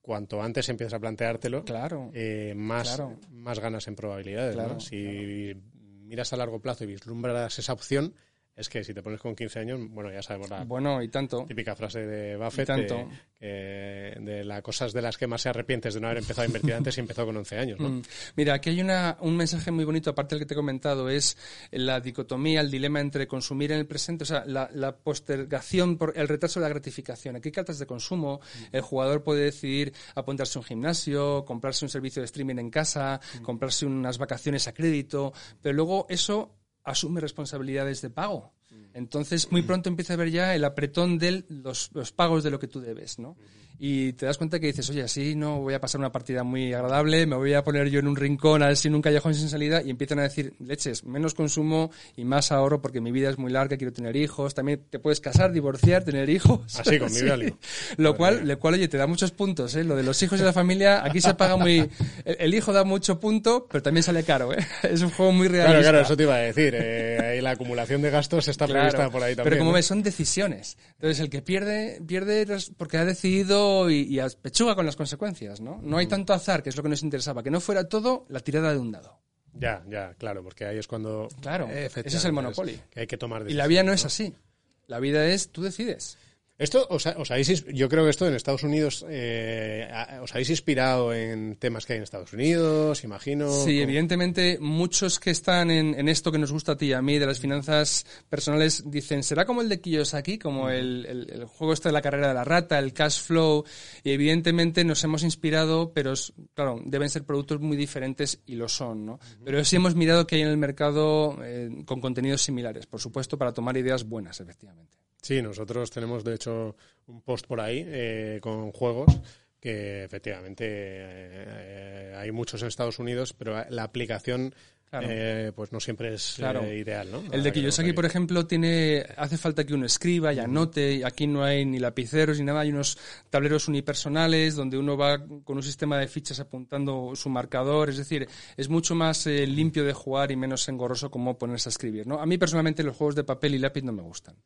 [SPEAKER 1] cuanto antes empiezas a planteártelo,
[SPEAKER 7] Claro.
[SPEAKER 1] eh, más,
[SPEAKER 7] Claro.
[SPEAKER 1] más ganas en probabilidades. ¿no?
[SPEAKER 7] Claro.
[SPEAKER 1] Si miras a largo plazo y vislumbras esa opción, es que si te pones con 15 años, bueno, ya sabemos la
[SPEAKER 7] Bueno, y tanto.
[SPEAKER 1] típica frase de Buffett,
[SPEAKER 7] tanto.
[SPEAKER 1] de, las cosas de las que más se arrepientes de no haber empezado a invertir antes y empezó con 11 años. ¿no?
[SPEAKER 7] Mm. Mira, aquí hay una, un mensaje muy bonito, aparte del que te he comentado, es la dicotomía, el dilema entre consumir en el presente, o sea, la, la postergación, por el retraso de la gratificación. Aquí hay cartas de consumo, el jugador puede decidir apuntarse a un gimnasio, comprarse un servicio de streaming en casa, comprarse unas vacaciones a crédito, pero luego eso asume responsabilidades de pago. Entonces, muy pronto empieza a ver ya el apretón de los, los pagos de lo que tú debes, ¿no? Y te das cuenta que dices, oye, así no voy a pasar una partida muy agradable, me voy a poner yo en un rincón, a ver si en un callejón sin salida, y empiezan a decir, leches, menos consumo y más ahorro porque mi vida es muy larga, quiero tener hijos, también te puedes casar, divorciar, tener hijos.
[SPEAKER 1] Así, con mi
[SPEAKER 7] Sí.
[SPEAKER 1] value.
[SPEAKER 7] Lo cual, lo cual, oye, te da muchos puntos, ¿eh? Lo de los hijos y la familia, aquí se paga muy... El, el hijo da mucho punto, pero también sale caro, ¿eh? Es un juego muy realista.
[SPEAKER 1] Claro, claro, eso te iba a decir. eh, ahí la acumulación de gastos está
[SPEAKER 7] Claro,
[SPEAKER 1] prevista por ahí también.
[SPEAKER 7] Pero como
[SPEAKER 1] ¿no?
[SPEAKER 7] ves, son decisiones. Entonces, el que pierde, pierde porque ha decidido y, y pechuga con las consecuencias, ¿no? No hay tanto azar, que es lo que nos interesaba. Que no fuera todo la tirada de un dado.
[SPEAKER 1] Ya, ya, claro, porque ahí es cuando...
[SPEAKER 7] Claro,
[SPEAKER 1] eh,
[SPEAKER 7] ese es el Monopoly.
[SPEAKER 1] que hay que tomar
[SPEAKER 7] Y la vida no es
[SPEAKER 1] decisiones,
[SPEAKER 7] así. La vida es, tú decides.
[SPEAKER 1] Esto, os, ha- os habéis, yo creo que esto en Estados Unidos, eh, os habéis inspirado en temas que hay en Estados Unidos, imagino.
[SPEAKER 7] Sí, evidentemente, muchos que están en, en esto que nos gusta a ti y a mí, de las finanzas personales, dicen, ¿será como el de Kiyosaki? Como el, el- el juego este de la carrera de la rata, el cash flow. Y evidentemente nos hemos inspirado, pero claro, deben ser productos muy diferentes y lo son, ¿no? Pero sí hemos mirado que hay en el mercado eh, con contenidos similares, por supuesto, para tomar ideas buenas, efectivamente.
[SPEAKER 1] Sí, nosotros tenemos de hecho un post por ahí eh, con juegos que efectivamente eh, hay muchos en Estados Unidos, pero la aplicación
[SPEAKER 7] Claro.
[SPEAKER 1] eh, pues no siempre es
[SPEAKER 7] Claro.
[SPEAKER 1] eh, ideal, ¿no?
[SPEAKER 7] El de Kiyosaki, por ejemplo, tiene hace falta que uno escriba y anote. y Aquí no hay ni lapiceros ni nada. Hay unos tableros unipersonales donde uno va con un sistema de fichas apuntando su marcador. Es decir, es mucho más eh, limpio de jugar y menos engorroso como ponerse a escribir. ¿no? A mí personalmente los juegos de papel y lápiz no me gustan.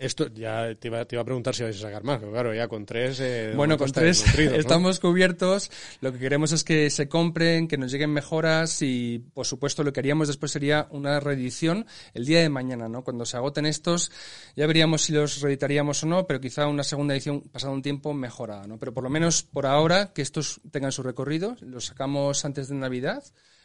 [SPEAKER 1] Esto ya te iba, te iba a preguntar si vais a sacar más, pero claro, ya con tres. eh,
[SPEAKER 7] Bueno, con tres estamos cubiertos. Lo que queremos es que se compren, que nos lleguen mejoras y, por supuesto, lo que haríamos después sería una reedición el día de mañana, ¿no? Cuando se agoten estos, ya veríamos si los reeditaríamos o no, pero quizá una segunda edición, pasado un tiempo, mejorada, ¿no? Pero por lo menos por ahora, que estos tengan su recorrido, los sacamos antes de Navidad.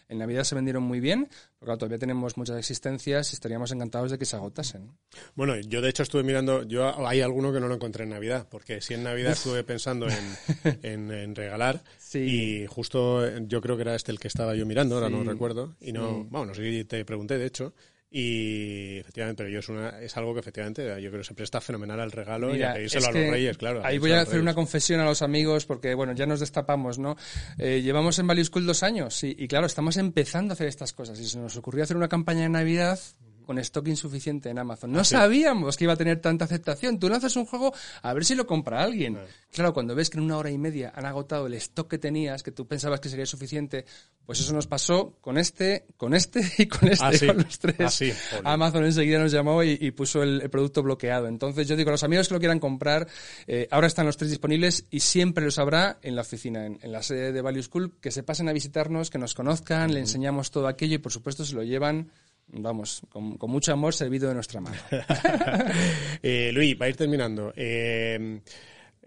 [SPEAKER 7] En Navidad se vendieron muy bien, porque claro, todavía tenemos muchas existencias y estaríamos encantados de que se agotasen.
[SPEAKER 1] Bueno, yo de hecho estuve mirando, yo hay alguno que no lo encontré en Navidad, porque sí en Navidad estuve pensando en, en, en regalar
[SPEAKER 7] Sí.
[SPEAKER 1] y justo yo creo que era este el que estaba yo mirando, ahora no recuerdo, y no,
[SPEAKER 7] sí.
[SPEAKER 1] bueno, no sé si te pregunté de hecho, y efectivamente, pero yo es, una, es algo que efectivamente yo creo que se presta fenomenal al regalo y a pedírselo a los reyes, claro.
[SPEAKER 7] Ahí voy
[SPEAKER 1] a
[SPEAKER 7] hacer una confesión a los amigos porque, bueno, ya nos destapamos, ¿no? Eh, llevamos en Value School dos años y, y, claro, estamos empezando a hacer estas cosas y se nos ocurrió hacer una campaña de Navidad con stock insuficiente en Amazon. No sabíamos que iba a tener tanta aceptación. Tú lanzas un juego a ver si lo compra alguien. Claro, cuando ves que en una hora y media han agotado el stock que tenías, que tú pensabas que sería suficiente, pues eso nos pasó con este, con este y con este,
[SPEAKER 1] Ah, sí.
[SPEAKER 7] con los tres.
[SPEAKER 1] Ah.
[SPEAKER 7] Amazon enseguida nos llamó y, y puso el, el producto bloqueado. Entonces yo digo, a los amigos que lo quieran comprar, eh, ahora están los tres disponibles y siempre los habrá en la oficina, en, en la sede de Value School, que se pasen a visitarnos, que nos conozcan, le enseñamos todo aquello y por supuesto se lo llevan, vamos, con, con mucho amor servido de nuestra mano.
[SPEAKER 1] eh, Luis, para ir terminando, eh,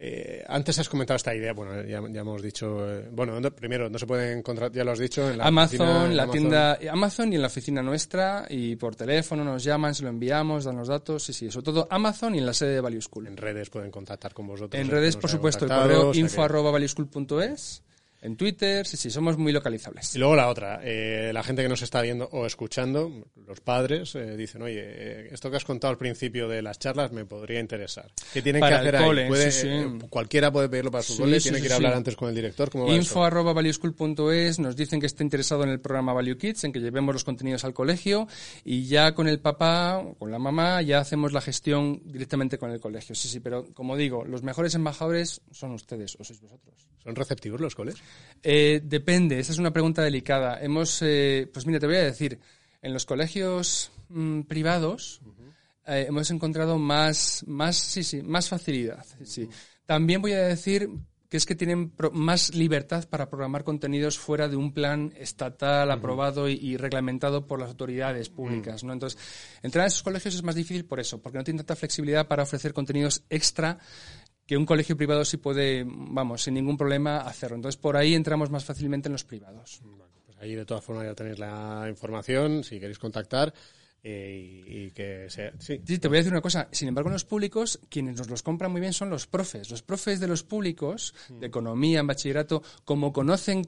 [SPEAKER 1] eh, antes has comentado esta idea, bueno, ya, ya hemos dicho, eh, bueno, no- primero, no se pueden encontrar, ya lo has dicho, en la
[SPEAKER 7] Amazon,
[SPEAKER 1] oficina, en
[SPEAKER 7] la
[SPEAKER 1] Amazon.
[SPEAKER 7] tienda Amazon y en la oficina nuestra y por teléfono nos llaman, se lo enviamos, dan los datos, sí, sí, sobre todo Amazon y en la sede de Value School.
[SPEAKER 1] En redes pueden contactar con vosotros.
[SPEAKER 7] En redes, por supuesto, el correo info arroba valueschool.es, en Twitter, sí, sí, somos muy localizables.
[SPEAKER 1] Y luego la otra, eh, la gente que nos está viendo o escuchando, los padres, eh, dicen, oye, eh, esto que has contado al principio de las charlas me podría interesar. ¿Qué tienen
[SPEAKER 7] Para
[SPEAKER 1] que
[SPEAKER 7] el
[SPEAKER 1] hacer
[SPEAKER 7] cole,
[SPEAKER 1] ahí? Puede-
[SPEAKER 7] sí, sí.
[SPEAKER 1] eh, cualquiera puede pedirlo para su
[SPEAKER 7] Sí,
[SPEAKER 1] cole,
[SPEAKER 7] sí,
[SPEAKER 1] tiene
[SPEAKER 7] sí,
[SPEAKER 1] que ir a hablar
[SPEAKER 7] sí.
[SPEAKER 1] antes con el director. ¿Cómo va
[SPEAKER 7] Info arroba valueschool.es, nos dicen que está interesado en el programa Value Kids, en que llevemos los contenidos al colegio y ya con el papá o con la mamá ya hacemos la gestión directamente con el colegio. Sí, sí, pero como digo, los mejores embajadores son ustedes o sois vosotros.
[SPEAKER 1] ¿Son receptivos los coles?
[SPEAKER 7] Eh, depende, esa es una pregunta delicada. Hemos, eh, pues mira, te voy a decir, en los colegios mm, privados eh, hemos encontrado más, más, sí, sí, más facilidad. Sí. También voy a decir que es que tienen pro- más libertad para programar contenidos fuera de un plan estatal aprobado y, y reglamentado por las autoridades públicas, ¿no? Entonces, entrar a esos colegios es más difícil por eso, porque no tienen tanta flexibilidad para ofrecer contenidos extra que un colegio privado sí puede, vamos, sin ningún problema hacerlo. Entonces, por ahí entramos más fácilmente en los privados.
[SPEAKER 1] Pues ahí de todas formas ya tenéis la información, si queréis contactar. eh, y, y que sea. Sí.
[SPEAKER 7] Sí, te voy a decir una cosa. Sin embargo, en los públicos, quienes nos los compran muy bien son los profes. Los profes de los públicos, de economía, en bachillerato, como conocen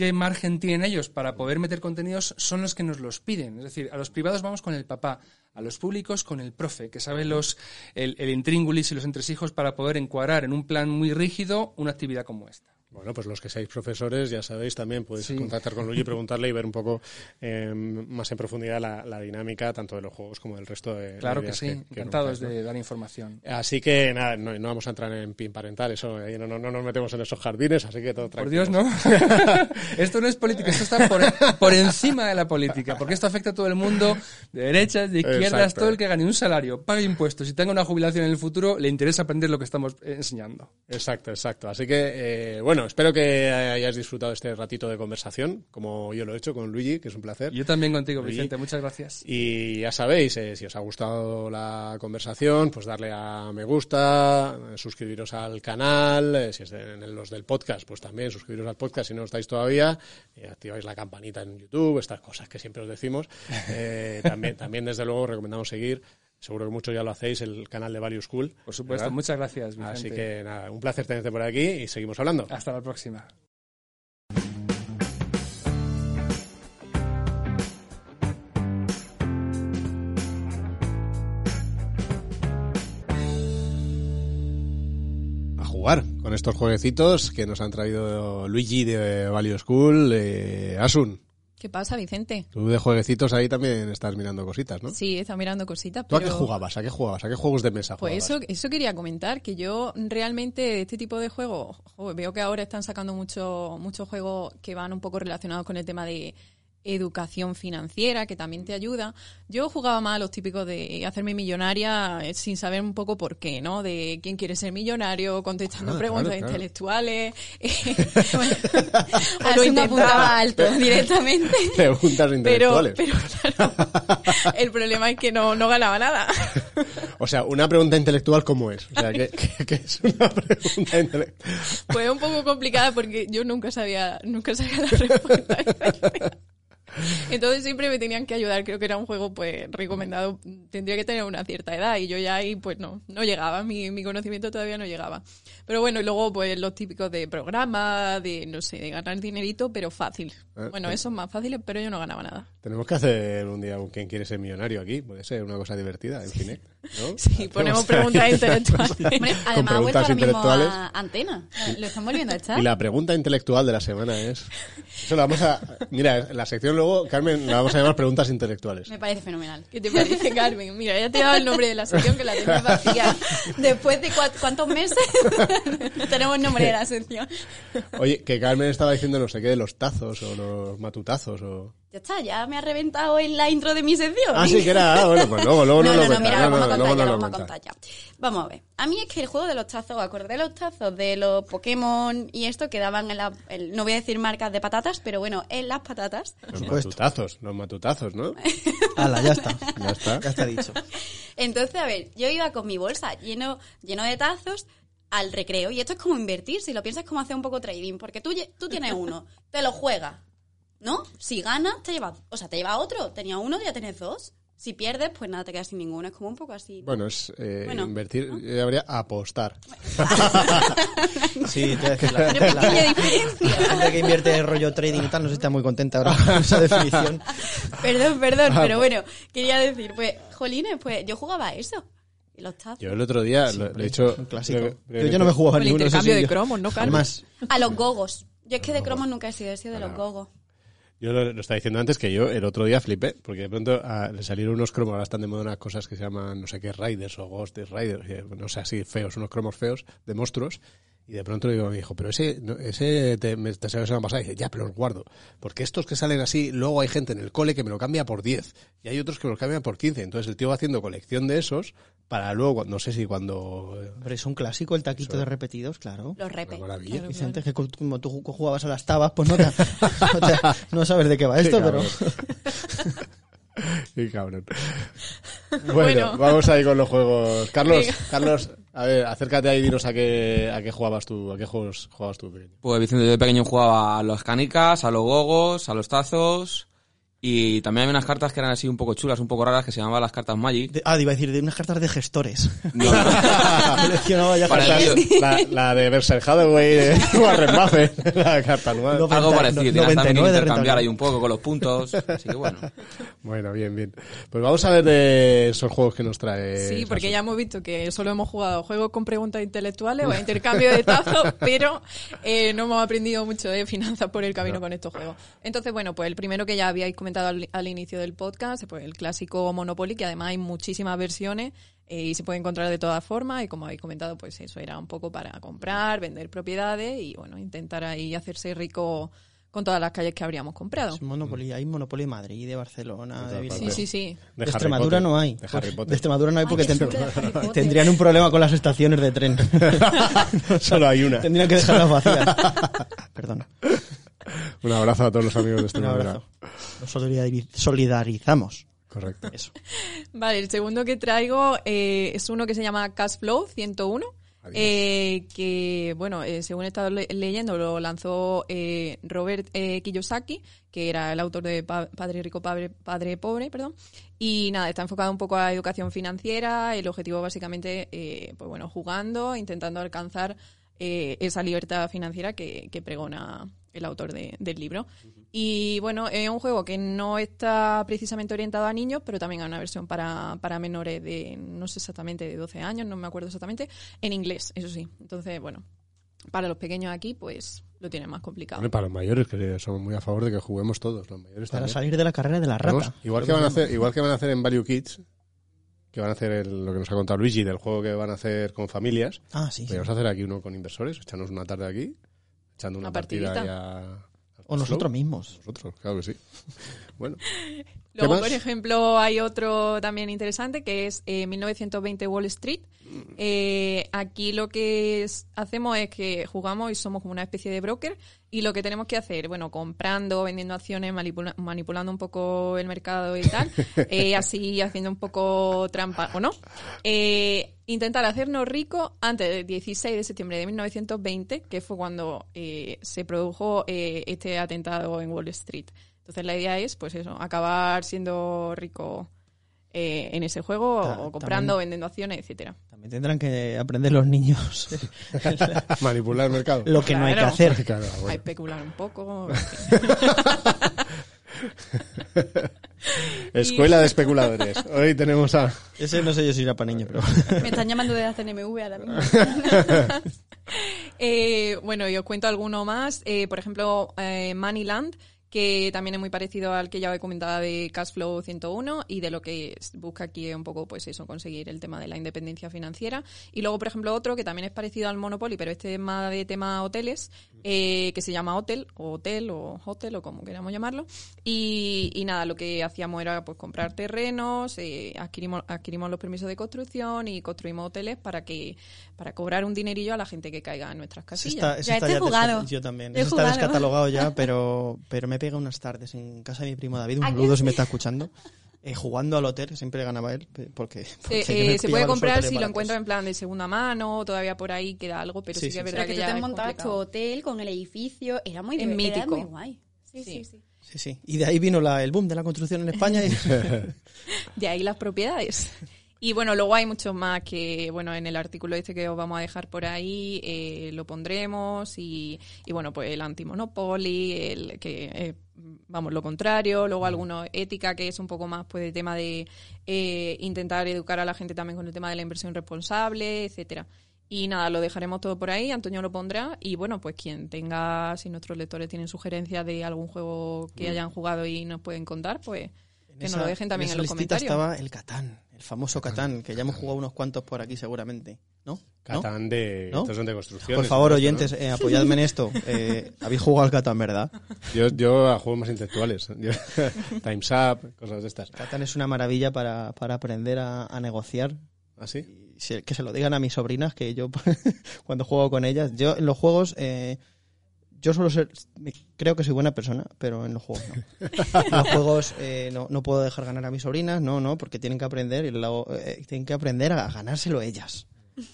[SPEAKER 7] qué margen tienen ellos para poder meter contenidos, son los que nos los piden. Es decir, a los privados vamos con el papá, a los públicos con el profe, que sabe los, el, el intríngulis y los entresijos para poder encuadrar en un plan muy rígido una actividad como esta.
[SPEAKER 1] Bueno, pues los que seáis profesores, ya sabéis, también podéis
[SPEAKER 7] Sí.
[SPEAKER 1] contactar con Luigi y preguntarle y ver un poco eh, más en profundidad la, la dinámica tanto de los juegos como del resto de
[SPEAKER 7] Claro que sí,
[SPEAKER 1] que
[SPEAKER 7] encantados de dar información.
[SPEAKER 1] Así que nada, no, no vamos a entrar en pin parental, eso no, no, no nos metemos en esos jardines, así que todo
[SPEAKER 7] Por
[SPEAKER 1] tranquilo.
[SPEAKER 7] Dios, no. esto no es política, esto está por, por encima de la política, porque esto afecta a todo el mundo, de derechas, de izquierdas,
[SPEAKER 1] Exacto.
[SPEAKER 7] todo el que gane un salario, pague impuestos y tenga una jubilación en el futuro, le interesa aprender lo que estamos enseñando.
[SPEAKER 1] Exacto, exacto. Así que, eh, bueno, espero que hayáis disfrutado este ratito de conversación, como yo lo he hecho con Luigi, que es un placer.
[SPEAKER 7] Yo también contigo,
[SPEAKER 1] Luigi.
[SPEAKER 7] Vicente, muchas gracias.
[SPEAKER 1] Y ya sabéis, eh, si os ha gustado la conversación, pues darle a me gusta, suscribiros al canal, eh, si es de- en los del podcast, pues también suscribiros al podcast si no estáis todavía, eh, activáis la campanita en YouTube, estas cosas que siempre os decimos. Eh, también, también, desde luego, recomendamos seguir, seguro que muchos ya lo hacéis, el canal de Value School.
[SPEAKER 7] Por supuesto,
[SPEAKER 1] ¿verdad?
[SPEAKER 7] muchas gracias, Vicente.
[SPEAKER 1] Así que nada, un placer tenerte por aquí y seguimos hablando.
[SPEAKER 7] Hasta la próxima.
[SPEAKER 1] a jugar con estos jueguecitos que nos han traído Luigi de Value School, eh, Asun.
[SPEAKER 8] ¿Qué pasa, Vicente?
[SPEAKER 1] Tú de jueguecitos ahí también estás mirando cositas, ¿no?
[SPEAKER 8] Sí, estado mirando cositas,
[SPEAKER 1] ¿Tú a qué jugabas? ¿A qué jugabas? ¿A qué juegos de mesa
[SPEAKER 8] Pues
[SPEAKER 1] jugabas?
[SPEAKER 8] eso, eso quería comentar, que yo realmente este tipo de juegos, jo, veo que ahora están sacando muchos muchos juegos que van un poco relacionados con el tema de educación financiera, que también te ayuda. Yo jugaba más a los típicos de hacerme millonaria eh, sin saber un poco por qué, ¿no? De quién quiere ser millonario, contestando
[SPEAKER 1] Ah,
[SPEAKER 8] preguntas
[SPEAKER 1] claro, claro.
[SPEAKER 8] intelectuales.
[SPEAKER 3] A
[SPEAKER 8] o
[SPEAKER 3] lo intentaba alto
[SPEAKER 8] directamente.
[SPEAKER 1] Preguntas
[SPEAKER 8] Pero,
[SPEAKER 1] intelectuales.
[SPEAKER 8] pero claro, el problema es que no, no ganaba nada.
[SPEAKER 1] O sea, una pregunta intelectual, ¿cómo es? O sea, ¿qué, qué- qué es una pregunta intelectual?
[SPEAKER 8] Fue un poco complicada porque yo nunca sabía, nunca sabía la respuesta. Entonces siempre me tenían que ayudar. Creo que era un juego pues recomendado. Tendría que tener una cierta edad y yo ya ahí pues no, no llegaba. Mi, mi conocimiento todavía no llegaba. Pero bueno, y luego pues los típicos de programa, de no sé, de ganar dinerito, pero fácil.
[SPEAKER 1] Eh,
[SPEAKER 8] Bueno,
[SPEAKER 1] eh.
[SPEAKER 8] esos más fáciles, pero yo no ganaba nada.
[SPEAKER 1] Tenemos que hacer un día un ¿Quién quiere ser millonario aquí? Puede ser una cosa divertida en Kinect, ¿no?
[SPEAKER 8] Sí, ponemos preguntas intelectuales.
[SPEAKER 3] Hombre, además ha vuelto ahora mismo a antena. Lo están volviendo a echar.
[SPEAKER 1] Y la pregunta intelectual de la semana es... Eso lo vamos a... Mira, la sección luego Carmen, le vamos a llamar preguntas intelectuales.
[SPEAKER 3] Me parece fenomenal.
[SPEAKER 8] ¿Qué te parece, Carmen? Mira, ya te he dado el nombre de la sección que la tenías vacía.
[SPEAKER 3] Después de cua- cuántos meses tenemos nombre de la sección.
[SPEAKER 1] Oye, que Carmen estaba diciendo no sé qué de los tazos o los matutazos o...
[SPEAKER 3] Ya está, ya me ha reventado en la intro de mi sección.
[SPEAKER 1] Ah, sí, que era... ah, bueno, pues luego, luego
[SPEAKER 3] no,
[SPEAKER 1] no,
[SPEAKER 3] no,
[SPEAKER 1] lo
[SPEAKER 3] no, mira,
[SPEAKER 1] no,
[SPEAKER 3] lo vamos
[SPEAKER 1] no,
[SPEAKER 3] a contar ya,
[SPEAKER 1] no
[SPEAKER 3] lo vamos a contar ya. Vamos a ver. A mí es que el juego de los tazos, ¿os acordáis de los tazos de los Pokémon y esto que daban en la... el- no voy a decir marcas de patatas, pero bueno, en las patatas.
[SPEAKER 1] Los matutazos, los matutazos, ¿no?
[SPEAKER 2] Hala, ya está.
[SPEAKER 1] Ya está.
[SPEAKER 2] Ya está dicho.
[SPEAKER 3] Entonces, a ver, yo iba con mi bolsa lleno, lleno de tazos al recreo y esto es como invertir, si lo piensas como hacer un poco trading, porque tú, tú tienes uno, te lo juegas, ¿no? Si ganas, te llevas, o sea, te lleva otro, tenía uno, ya tienes dos. Si pierdes, pues nada, te quedas sin ninguno, es como un poco así.
[SPEAKER 1] Bueno, es eh,
[SPEAKER 3] Bueno,
[SPEAKER 1] invertir, eh, habría apostar.
[SPEAKER 2] Sí, te voy a decir, la,
[SPEAKER 3] Tiene
[SPEAKER 2] la-
[SPEAKER 3] pequeña diferencia.
[SPEAKER 2] la gente que invierte en rollo trading y tal no se está muy contenta ahora con esa definición.
[SPEAKER 3] Perdón, perdón,
[SPEAKER 1] Ah,
[SPEAKER 3] pero bueno, quería decir, pues, jolines, pues yo jugaba a eso. Y los tazos.
[SPEAKER 1] Yo el otro día, lo, lo he hecho...
[SPEAKER 2] Un clásico.
[SPEAKER 1] creo que-
[SPEAKER 2] Yo ya no me jugaba
[SPEAKER 8] Con el
[SPEAKER 2] ni uno.
[SPEAKER 8] intercambio
[SPEAKER 2] eso sí,
[SPEAKER 8] de
[SPEAKER 2] yo-
[SPEAKER 8] cromos, ¿no, Carmen?
[SPEAKER 2] Además,
[SPEAKER 3] A los gogos. Yo es que de cromos nunca he sido, he sido de los gogos.
[SPEAKER 1] Yo lo, estaba diciendo antes que yo el otro día flipé, porque de pronto ah, le salieron unos cromos, ahora están de moda unas cosas que se llaman no sé qué Riders o Ghost Riders, eh, no sé, así feos, unos cromos feos de monstruos. Y de pronto le digo a mi hijo, pero ese, no, ese te, me, te sabes semana pasada. Y dice, ya, pero los guardo. Porque estos que salen así, luego hay gente en el cole que me lo cambia por 10. Y hay otros que me lo cambian por 15. Entonces el tío va haciendo colección de esos para luego, no sé si cuando... eh,
[SPEAKER 2] hombre, es un clásico el taquito de repetidos, claro.
[SPEAKER 3] Los repes.
[SPEAKER 1] Una maravilla.
[SPEAKER 2] Vicente, que como tú ju- jugabas a las tabas, pues no, te, no, te- no sabes de qué va esto, pero...
[SPEAKER 1] Qué cabrón. Bueno,
[SPEAKER 8] Bueno.
[SPEAKER 1] vamos ahí con los juegos. Carlos,
[SPEAKER 8] Venga.
[SPEAKER 1] Carlos, a ver, acércate ahí y dinos a qué, a qué jugabas tú, a qué juegos jugabas tú. pequeño.
[SPEAKER 9] Pues Vicente, yo de pequeño jugaba a las canicas, a los gogos, a los tazos y también había unas cartas que eran así un poco chulas, un poco raras, que se llamaban las cartas Magic.
[SPEAKER 2] De- ah, iba a decir, de unas cartas de gestores.
[SPEAKER 9] No,
[SPEAKER 2] Coleccionaba ya cartas.
[SPEAKER 1] La, la de Berserk Hathaway de Warren Buffett, la carta anual.
[SPEAKER 2] No,
[SPEAKER 9] algo parecido, tenías también que
[SPEAKER 2] 99 de
[SPEAKER 9] intercambiar ahí un poco con los puntos, así que bueno.
[SPEAKER 1] Bueno, bien, bien. Pues vamos a ver de esos juegos que nos trae.
[SPEAKER 8] Sí, porque
[SPEAKER 1] Sasu.
[SPEAKER 8] ya hemos visto que solo hemos jugado juegos con preguntas intelectuales o a intercambio de tazos, pero eh, no hemos aprendido mucho de finanzas por el camino con estos juegos. Entonces, bueno, pues el primero que ya habíais comentado al, al inicio del podcast, pues el clásico Monopoly, que además hay muchísimas versiones eh, y se puede encontrar de todas formas y como habéis comentado, pues eso era un poco para comprar, vender propiedades y bueno, intentar ahí hacerse rico con todas las calles que habríamos comprado.
[SPEAKER 2] Es Monopoly, hay Monopoly de Madrid, de Barcelona, de Bilbao.
[SPEAKER 8] Sí, sí, sí.
[SPEAKER 1] De
[SPEAKER 2] De Extremadura
[SPEAKER 1] Potter.
[SPEAKER 2] no hay.
[SPEAKER 1] De Harry
[SPEAKER 2] De
[SPEAKER 1] Potter.
[SPEAKER 2] Extremadura no hay porque
[SPEAKER 3] Ay,
[SPEAKER 2] ten-
[SPEAKER 3] de
[SPEAKER 2] tendrían un problema con las estaciones de tren.
[SPEAKER 1] Solo hay una.
[SPEAKER 2] Tendrían que dejarlas vacías. Perdón.
[SPEAKER 1] Un abrazo a todos los amigos de
[SPEAKER 2] Un
[SPEAKER 1] Extremadura.
[SPEAKER 2] abrazo. Nos solidari- solidarizamos.
[SPEAKER 1] Correcto.
[SPEAKER 2] Eso.
[SPEAKER 8] Vale, el segundo que traigo eh, es uno que se llama Cashflow 101. eh, que, bueno, eh, según he estado le- leyendo, lo lanzó eh, Robert eh, Kiyosaki, que era el autor de Pa- Padre Rico, Padre, Padre Pobre, perdón. Y nada, está enfocado un poco a educación financiera. El objetivo básicamente, eh, pues bueno, jugando, intentando alcanzar eh, esa libertad financiera que, que pregona el autor de- del libro. Y bueno, es un juego que no está precisamente orientado a niños, pero también hay una versión para, para menores de, no sé exactamente, de 12 años, no me acuerdo exactamente, en inglés, eso sí. Entonces, bueno, para los pequeños aquí, pues lo tienen más complicado.
[SPEAKER 1] Bueno, para los mayores, que somos muy a favor de que juguemos todos, los mayores
[SPEAKER 2] Para
[SPEAKER 1] también.
[SPEAKER 2] salir de la carrera de la rata.
[SPEAKER 1] Vamos, igual que van a hacer, igual que van a hacer en Value Kids, que van a hacer el- lo que nos ha contado Luigi del juego que van a hacer con familias.
[SPEAKER 2] Ah, sí.
[SPEAKER 1] Podríamos hacer aquí uno con inversores, echarnos una tarde aquí, echando una,
[SPEAKER 8] Una
[SPEAKER 1] partida
[SPEAKER 8] partidita.
[SPEAKER 1] ya.
[SPEAKER 2] O nosotros mismos.
[SPEAKER 1] Nosotros, claro que sí. Bueno,
[SPEAKER 8] Luego, por ejemplo, hay otro también interesante que es eh, 1920 Wall Street. Eh, aquí lo que es- hacemos es que jugamos y somos como una especie de broker y lo que tenemos que hacer, bueno, comprando, vendiendo acciones, manipula- manipulando un poco el mercado y tal, eh, así haciendo un poco trampa, ¿o no? Eh, intentar hacernos ricos antes del 16 de septiembre de 1920, que fue cuando eh, se produjo eh, este atentado en Wall Street. Entonces la idea es, pues eso, acabar siendo rico eh, en ese juego
[SPEAKER 2] Ta-
[SPEAKER 8] o comprando,
[SPEAKER 2] también-
[SPEAKER 8] vendiendo acciones, etcétera.
[SPEAKER 2] También tendrán que aprender los niños
[SPEAKER 1] manipular el mercado.
[SPEAKER 2] lo que no hay que hacer.
[SPEAKER 1] Claro,
[SPEAKER 8] especular un poco.
[SPEAKER 1] Escuela de especuladores. Hoy tenemos a.
[SPEAKER 2] Ese no sé yo si era para niños, pero...
[SPEAKER 3] Me están llamando de la CNMV ahora mismo.
[SPEAKER 8] Eh, bueno, y os cuento alguno más. Eh, por ejemplo, eh, Moneyland, que también es muy parecido al que ya he comentado de Cashflow 101 y de lo que busca aquí un poco pues eso, conseguir el tema de la independencia financiera. Y luego, por ejemplo, otro que también es parecido al Monopoly, pero este es más de tema hoteles, eh, que se llama Hotel, o Hotel, o Hotel, o como queramos llamarlo. Y, y nada, lo que hacíamos era pues comprar terrenos, eh, adquirimos, adquirimos los permisos de construcción y construimos hoteles para que para cobrar un dinerillo a la gente que caiga en nuestras casillas.
[SPEAKER 2] está,
[SPEAKER 3] Ya
[SPEAKER 2] está
[SPEAKER 3] este jugado.
[SPEAKER 2] Yo también. Ese está descatalogado ya, pero, pero me pega unas tardes en casa de mi primo David. Un
[SPEAKER 3] ¿A
[SPEAKER 2] saludo si me está escuchando. eh, jugando al hotel, que siempre ganaba él, porque,
[SPEAKER 8] eh, se puede comprar si lo encuentra en plan de segunda mano, todavía por ahí queda algo, pero sí,
[SPEAKER 2] Sí,
[SPEAKER 8] que es verdad
[SPEAKER 3] Pero que
[SPEAKER 8] que
[SPEAKER 3] tú
[SPEAKER 8] ya
[SPEAKER 3] te montabas tu hotel con el edificio, era muy,
[SPEAKER 8] Es
[SPEAKER 3] diver- era
[SPEAKER 8] mítico.
[SPEAKER 3] muy guay. Sí,
[SPEAKER 8] Sí.
[SPEAKER 3] sí, sí.
[SPEAKER 2] Sí, sí. Y de ahí vino la, el boom de la construcción en España. Y...
[SPEAKER 8] De ahí las propiedades. Y bueno, luego hay muchos más que, bueno, en el artículo este que os vamos a dejar por ahí, eh, lo pondremos y, y bueno, pues el antimonopoly, el que, eh, vamos, lo contrario, luego alguno ética, que es un poco más, pues, de tema de eh, intentar educar a la gente también con el tema de la inversión responsable, etcétera. Y nada, lo dejaremos todo por ahí, Antonio lo pondrá. Y bueno, pues quien tenga, si nuestros lectores tienen sugerencias de algún juego que hayan jugado y nos pueden contar, pues que nos
[SPEAKER 2] esa-
[SPEAKER 8] lo dejen también en,
[SPEAKER 2] esa
[SPEAKER 8] los comentarios.
[SPEAKER 2] estaba el Catán, el famoso Catán, que ya hemos jugado unos cuantos por aquí seguramente, ¿no? ¿No?
[SPEAKER 1] Catán de,
[SPEAKER 2] ¿No?
[SPEAKER 1] estos son de construcción.
[SPEAKER 2] Por favor, oyentes, eh, apoyadme en esto. Eh, Habéis jugado al Catán, ¿verdad?
[SPEAKER 1] Yo, yo a juegos más intelectuales. Yo- Time's Up, cosas de estas.
[SPEAKER 2] Catán es una maravilla para, para aprender a, a negociar.
[SPEAKER 1] ¿Así?
[SPEAKER 2] Y se- que se lo digan a mis sobrinas, que yo cuando juego con ellas, yo en los juegos, eh, yo suelo ser, me- creo que soy buena persona, pero en los juegos no. En los juegos eh, no, no puedo dejar ganar a mis sobrinas, no, no, porque tienen que aprender y luego, eh, tienen que aprender a ganárselo ellas.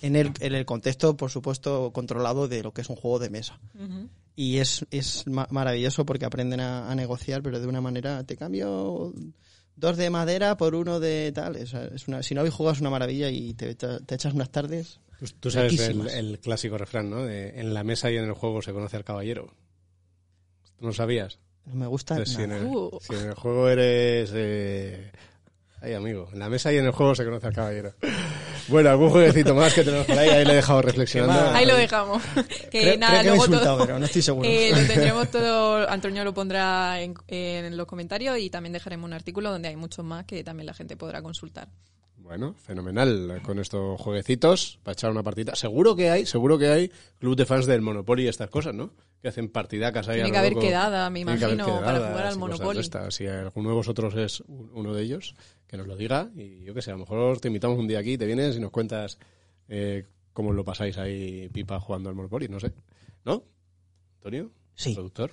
[SPEAKER 2] En el, en el contexto, por supuesto, controlado de lo que es un juego de mesa. Y es, es ma- maravilloso porque aprenden a, a negociar, pero de una manera, te cambio dos de madera por uno de tal. Es una, si no habéis jugado es una maravilla y te, te- te echas unas tardes.
[SPEAKER 1] Tú, tú sabes el, clásico refrán, ¿no? De, en la mesa y en el juego se conoce al caballero. ¿Tú no sabías?
[SPEAKER 2] No me gusta
[SPEAKER 1] Entonces, si, en
[SPEAKER 2] nada.
[SPEAKER 1] el,
[SPEAKER 8] Uh.
[SPEAKER 1] si en el juego eres... Eh... Ay, amigo, en la mesa y en el juego se conoce al caballero. Bueno, algún jueguecito más que tenemos por ahí, ahí le he dejado reflexionando.
[SPEAKER 8] Ahí lo dejamos. que
[SPEAKER 2] Creo-
[SPEAKER 8] nada,
[SPEAKER 2] creo que me he
[SPEAKER 8] luego
[SPEAKER 2] insultado,
[SPEAKER 8] todo.
[SPEAKER 2] pero no estoy seguro.
[SPEAKER 8] Eh, lo tendremos todo. Antonio lo pondrá en, en los comentarios y también dejaremos un artículo donde hay muchos más que también la gente podrá consultar.
[SPEAKER 1] Bueno, fenomenal con estos jueguecitos para echar una partida. Seguro que hay, seguro que hay club de fans del Monopoly y estas cosas, ¿no? Que hacen partidacas ahí.
[SPEAKER 8] Tiene que haber
[SPEAKER 1] loco.
[SPEAKER 8] quedada, me
[SPEAKER 1] Tiene que
[SPEAKER 8] imagino, para
[SPEAKER 1] quedadas
[SPEAKER 8] jugar al Monopoly.
[SPEAKER 1] Si alguno de vosotros es un- uno de ellos, que nos lo diga y yo qué sé, a lo mejor te invitamos un día aquí, te vienes y nos cuentas eh, cómo lo pasáis ahí pipa jugando al Monopoly, no sé. ¿No? ¿Antonio?
[SPEAKER 2] Sí.
[SPEAKER 1] ¿Productor?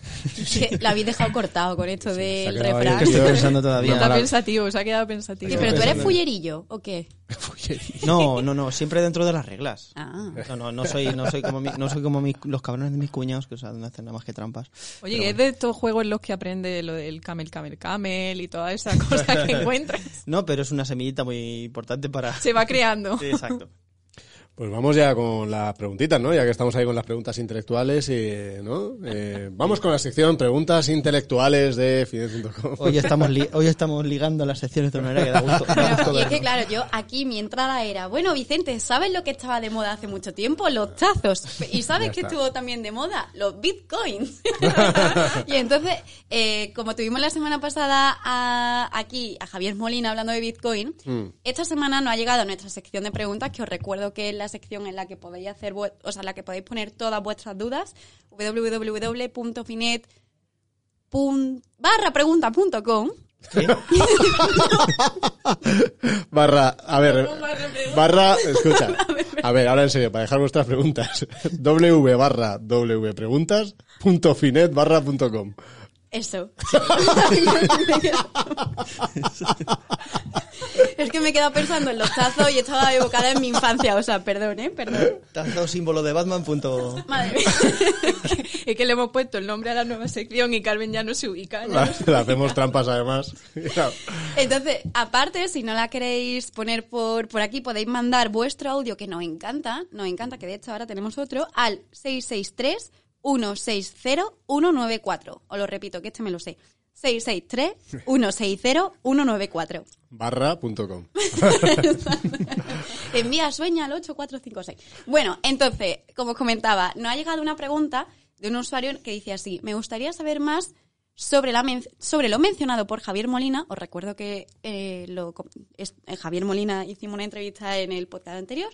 [SPEAKER 3] Que la habéis dejado cortado con esto
[SPEAKER 1] Sí,
[SPEAKER 3] del refrán.
[SPEAKER 2] que estoy pensando todavía.
[SPEAKER 8] Está pensativo, se ha quedado pensativo.
[SPEAKER 3] Sí, pero tú eres fullerillo, ¿o qué?
[SPEAKER 2] No, no, no, siempre dentro de las reglas.
[SPEAKER 3] Ah.
[SPEAKER 2] No, no, no soy, no soy como, mi- no soy como mi- los cabrones de mis cuñados que o sea, no hacen nada más que trampas.
[SPEAKER 8] Oye, es de estos juegos en los que aprende lo del camel, camel, camel y toda esa cosa que encuentras.
[SPEAKER 2] No, pero es una semillita muy importante para...
[SPEAKER 8] Se va creando.
[SPEAKER 2] Sí, exacto.
[SPEAKER 1] Pues vamos ya con las preguntitas, ¿no? Ya que estamos ahí con las preguntas intelectuales, y, ¿no? Eh, vamos con la sección preguntas intelectuales de Fidel.com.
[SPEAKER 2] Hoy estamos, li- hoy estamos ligando las secciones de una manera que da gusto. da gusto
[SPEAKER 3] Y es que claro, yo aquí mi entrada era, bueno, Vicente, ¿sabes lo que estaba de moda hace mucho tiempo? Los tazos. ¿Y sabes
[SPEAKER 1] está.
[SPEAKER 3] estuvo también de moda? Los bitcoins. y entonces, eh, como tuvimos la semana pasada a- aquí a Javier Molina hablando de bitcoin,
[SPEAKER 1] Mm.
[SPEAKER 3] esta semana no ha llegado a nuestra sección de preguntas, que os recuerdo que es la sección en la que podéis hacer, o sea, en la que podéis poner todas vuestras dudas, www.finet barra pregunta.com
[SPEAKER 1] Barra, a ver, barra, escucha. A ver, ahora en serio, para dejar vuestras preguntas. w barra w preguntas punto finet barra punto com.
[SPEAKER 3] Eso. es que me he quedado pensando en los tazos y estaba evocada en mi infancia. O sea, perdón, ¿eh? Perdón.
[SPEAKER 2] Tazo símbolo de Batman. Punto...
[SPEAKER 3] Madre mía.
[SPEAKER 8] Es que le hemos puesto el nombre a la nueva sección y Carmen ya no se ubica.
[SPEAKER 1] La-
[SPEAKER 8] no se
[SPEAKER 1] Le hacemos trampas además.
[SPEAKER 3] Entonces, aparte, si no la queréis poner por, por aquí, podéis mandar vuestro audio que nos encanta. Nos encanta, que de hecho ahora tenemos otro, al 663 160 194. Os lo repito, que este me lo sé. 663 160 194.
[SPEAKER 1] Barra punto com.
[SPEAKER 3] Envía sueña al 8456. Bueno, entonces, como os comentaba, nos ha llegado una pregunta de un usuario que dice así, me gustaría saber más sobre, la men- sobre lo mencionado por Javier Molina. Os recuerdo que eh, lo com- es- eh, Javier Molina hicimos una entrevista en el podcast anterior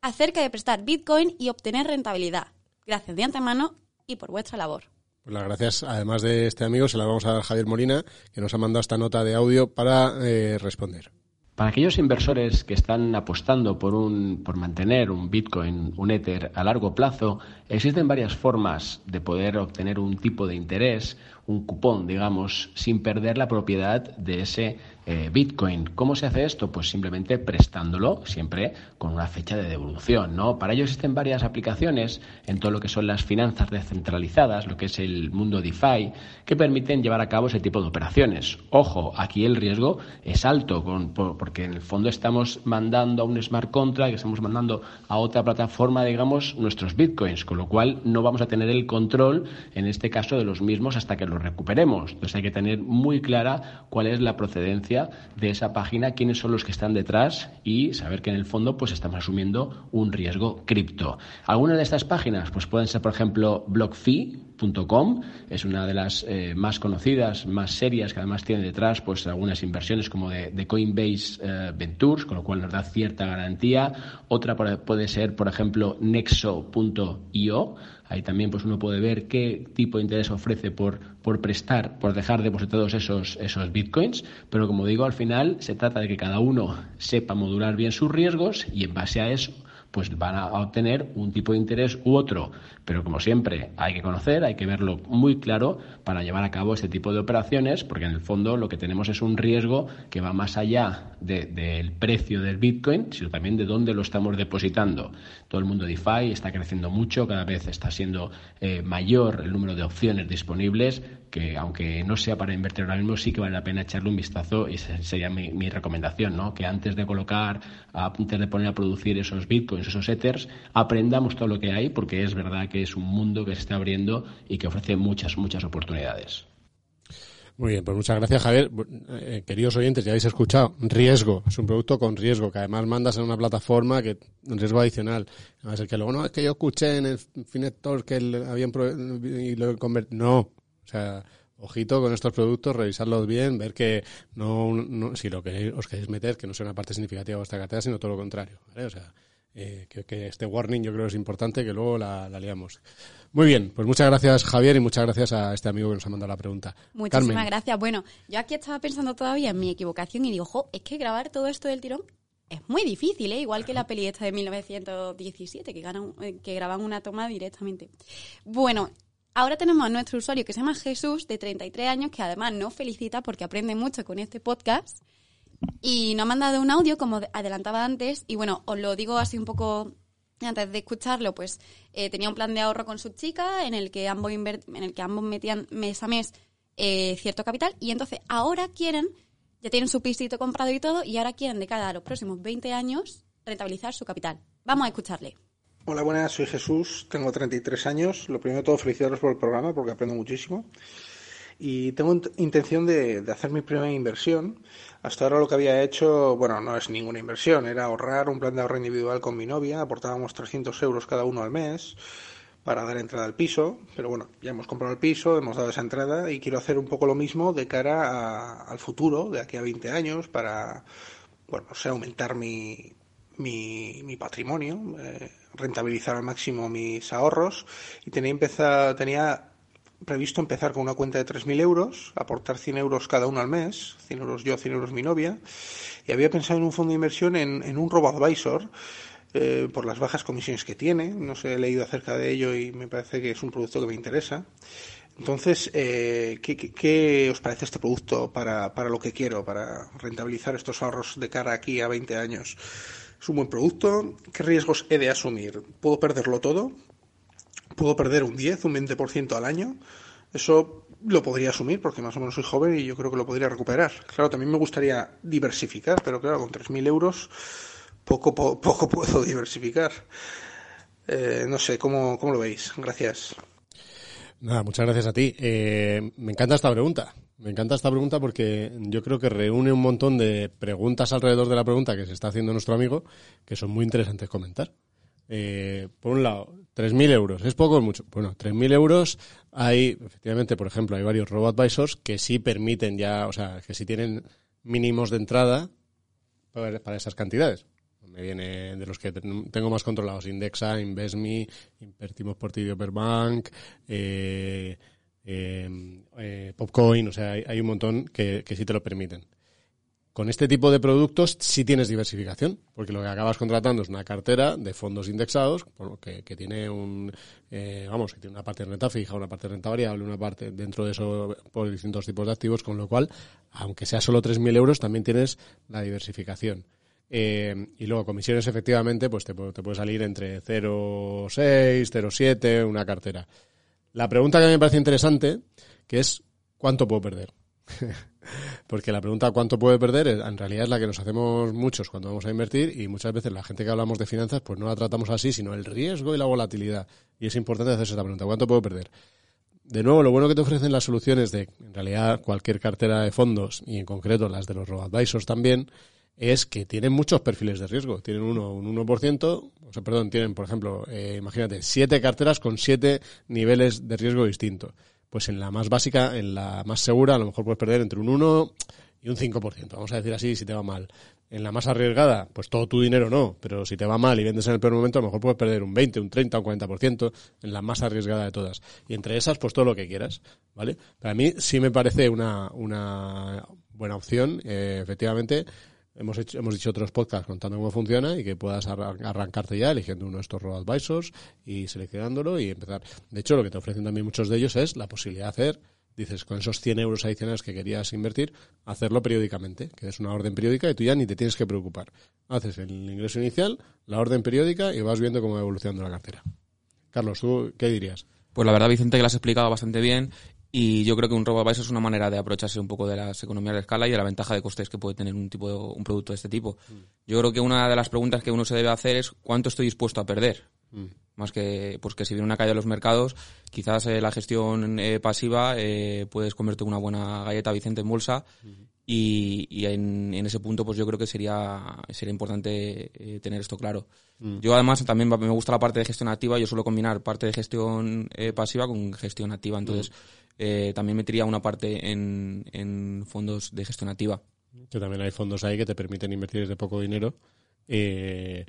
[SPEAKER 3] acerca de prestar Bitcoin y obtener rentabilidad. Gracias de antemano y por vuestra labor.
[SPEAKER 1] Pues las gracias, además de este amigo, se las vamos a dar a Javier Molina, que nos ha mandado esta nota de audio para eh, responder.
[SPEAKER 10] Para aquellos inversores que están apostando por, un, por mantener un Bitcoin, un Ether a largo plazo, existen varias formas de poder obtener un tipo de interés, un cupón, digamos, sin perder la propiedad de ese eh, Bitcoin. ¿Cómo se hace esto? Pues simplemente prestándolo, siempre con una fecha de devolución, ¿no? Para ello existen varias aplicaciones en todo lo que son las finanzas descentralizadas, lo que es el mundo DeFi, que permiten llevar a cabo ese tipo de operaciones. Ojo, aquí el riesgo es alto, con- por- porque en el fondo estamos mandando a un smart contract, estamos mandando a otra plataforma, digamos, nuestros bitcoins, con lo cual no vamos a tener el control, en este caso, de los mismos hasta que los recuperemos. Entonces hay que tener muy clara cuál es la procedencia de esa página, quiénes son los que están detrás y saber que en el fondo pues estamos asumiendo un riesgo cripto. Algunas de estas páginas pues pueden ser, por ejemplo, BlockFi.com, es una de las eh, más conocidas, más serias, que además tiene detrás pues algunas inversiones como de, de Coinbase eh, Ventures, con lo cual nos da cierta garantía. Otra puede ser, por ejemplo, Nexo.io. Ahí también pues uno puede ver qué tipo de interés ofrece por, por prestar, por dejar depositados esos, esos bitcoins. Pero como digo, al final se trata de que cada uno sepa modular bien sus riesgos y en base a eso pues van a obtener un tipo de interés u otro. Pero como siempre, hay que conocer, hay que verlo muy claro para llevar a cabo este tipo de operaciones, porque en el fondo lo que tenemos es un riesgo que va más allá de- del precio del Bitcoin, sino también de dónde lo estamos depositando. Todo el mundo DeFi está creciendo mucho, cada vez está siendo eh, mayor el número de opciones disponibles, que aunque no sea para invertir ahora mismo, sí que vale la pena echarle un vistazo y sería mi, recomendación, ¿no? Que antes de colocar, antes de poner a producir esos bitcoins, esos ethers, aprendamos todo lo que hay, porque es verdad que es un mundo que se está abriendo y que ofrece muchas, muchas oportunidades.
[SPEAKER 1] Muy bien, pues muchas gracias, Javier. Eh, queridos oyentes, ya habéis escuchado, riesgo, es un producto con riesgo, que además mandas en una plataforma que riesgo adicional. Es el que luego, no, es que yo escuché en el Finet que el- habían y lo convert- No, o sea, ojito con estos productos, revisarlos bien, ver que no, no- si lo que os queréis meter, que no sea una parte significativa de vuestra cartera, sino todo lo contrario, ¿vale? O sea, eh, que, que este warning yo creo es importante, que luego la, la liamos. Muy bien, pues muchas gracias Javier y muchas gracias a este amigo que nos ha mandado la pregunta.
[SPEAKER 3] Muchísimas
[SPEAKER 1] Carmen.
[SPEAKER 3] gracias. Bueno, yo aquí estaba pensando todavía en mi equivocación y digo, jo, es que grabar todo esto del tirón es muy difícil, ¿eh? Igual que la peli esta de 1917, que, ganan, eh, que graban una toma directamente. Bueno, ahora tenemos a nuestro usuario que se llama Jesús, de 33 años, que además nos felicita porque aprende mucho con este podcast. Y nos ha mandado un audio, como de- adelantaba antes, y bueno, os lo digo así un poco antes de escucharlo, pues eh, tenía un plan de ahorro con su chica en el que ambos, en el que ambos metían mes a mes eh, cierto capital y entonces ahora quieren, ya tienen su pisito comprado y todo, y ahora quieren de cara a los próximos 20 años rentabilizar su capital. Vamos a escucharle.
[SPEAKER 11] Hola, buenas, soy Jesús, tengo 33 años. Lo primero de todo, felicitaros por el programa porque aprendo muchísimo. Y tengo int- intención de, hacer mi primera inversión. Hasta ahora lo que había hecho, bueno, no es ninguna inversión, era ahorrar un plan de ahorro individual con mi novia. Aportábamos 300 euros cada uno al mes para dar entrada al piso. Pero bueno, ya hemos comprado el piso, hemos dado esa entrada y quiero hacer un poco lo mismo de cara a- al futuro, de aquí a 20 años, para, bueno, no sé, aumentar mi, mi, mi patrimonio, eh, rentabilizar al máximo mis ahorros y tenía, empezar, tenía previsto empezar con una cuenta de 3.000 euros, aportar 100 euros cada uno al mes, 100 euros yo, 100 euros mi novia, y había pensado en un fondo de inversión en, en un robo-advisor, eh, por las bajas comisiones que tiene, no sé, he leído acerca de ello y me parece que es un producto que me interesa. Entonces, eh, ¿qué, qué, qué os parece este producto para, para lo que quiero, para rentabilizar estos ahorros de cara aquí a 20 años? ¿Es un buen producto? ¿Qué riesgos he de asumir? ¿Puedo perderlo todo? ¿Puedo perder un 10, un 20% al año? Eso lo podría asumir porque más o menos soy joven y yo creo que lo podría recuperar. Claro, también me gustaría diversificar, pero claro, con 3.000 euros poco, po- poco puedo diversificar. Eh, no sé, ¿cómo, ¿cómo lo veis? Gracias.
[SPEAKER 1] Nada, muchas gracias a ti. Eh, me encanta esta pregunta. Me encanta esta pregunta porque yo creo que reúne un montón de preguntas alrededor de la pregunta que se está haciendo nuestro amigo que son muy interesantes comentar. eh, por un lado, 3.000 euros. ¿Es poco o mucho? Bueno, 3.000 euros hay, efectivamente, por ejemplo, hay varios robo-advisors que sí permiten ya, o sea, que sí tienen mínimos de entrada para, esas cantidades. Me viene de los que ten- tengo más controlados, Indexa, InvestMe, Invertimos por ti de Bank, eh, eh, eh, Popcoin, o sea, hay, hay un montón que, que sí te lo permiten. Con este tipo de productos sí tienes diversificación, porque lo que acabas contratando es una cartera de fondos indexados, que, tiene un, eh, vamos, que tiene una parte de renta fija, una parte de renta variable, una parte dentro de eso por distintos tipos de activos, con lo cual, aunque sea solo 3.000 euros, también tienes la diversificación. Eh, y luego comisiones efectivamente, pues te, te puede salir entre 0,6, 0,7, una cartera. La pregunta que a mí me parece interesante, que es ¿cuánto puedo perder? Porque la pregunta ¿cuánto puede perder? en realidad es la que nos hacemos muchos cuando vamos a invertir y muchas veces la gente que hablamos de finanzas pues no la tratamos así, sino el riesgo y la volatilidad. Y es importante hacerse esta pregunta, ¿cuánto puedo perder? De nuevo, lo bueno que te ofrecen las soluciones de, en realidad, cualquier cartera de fondos y en concreto las de los robo-advisors también, es que tienen muchos perfiles de riesgo. Tienen uno, un 1%, o sea, perdón, tienen, por ejemplo, eh, imagínate, siete carteras con siete niveles de riesgo distintos. Pues en la más básica, en la más segura, a lo mejor puedes perder entre un 1 y un 5%, vamos a decir así, si te va mal. En la más arriesgada, pues todo tu dinero no, pero si te va mal y vendes en el peor momento, a lo mejor puedes perder un 20, un 30, un 40% en la más arriesgada de todas. Y entre esas, pues todo lo que quieras, ¿vale? Para mí sí me parece una, una buena opción, eh, efectivamente. Hemos, hecho, hemos dicho otros podcasts contando cómo funciona y que puedas arran- arrancarte ya eligiendo uno de estos robo-advisors y seleccionándolo y empezar. De hecho, lo que te ofrecen también muchos de ellos es la posibilidad de hacer dices, con esos 100 euros adicionales que querías invertir, hacerlo periódicamente, que es una orden periódica y tú ya ni te tienes que preocupar. Haces el ingreso inicial, la orden periódica y vas viendo cómo va evolucionando la cartera. Carlos, ¿tú qué dirías?
[SPEAKER 9] Pues la verdad, Vicente, que lo has explicado bastante bien. Y yo creo que un robo-advisor es una manera de aprovecharse un poco de las economías de escala y de la ventaja de costes que puede tener un tipo de- un producto de este tipo. Yo creo que una de las preguntas que uno se debe hacer es cuánto estoy dispuesto a perder.
[SPEAKER 1] Mm.
[SPEAKER 9] Más que, pues que si viene una caída de los mercados, quizás eh, la gestión eh, pasiva eh, puedes convertir en una buena galleta Vicente en bolsa y, y en, en ese punto pues yo creo que sería, sería importante eh, tener esto claro.
[SPEAKER 1] Mm.
[SPEAKER 9] Yo además también me gusta la parte de gestión activa, yo suelo combinar parte de gestión eh, pasiva con gestión activa, entonces eh, también metería una parte en, en fondos de gestión activa.
[SPEAKER 1] Que también hay fondos ahí que te permiten invertir desde poco dinero. eh,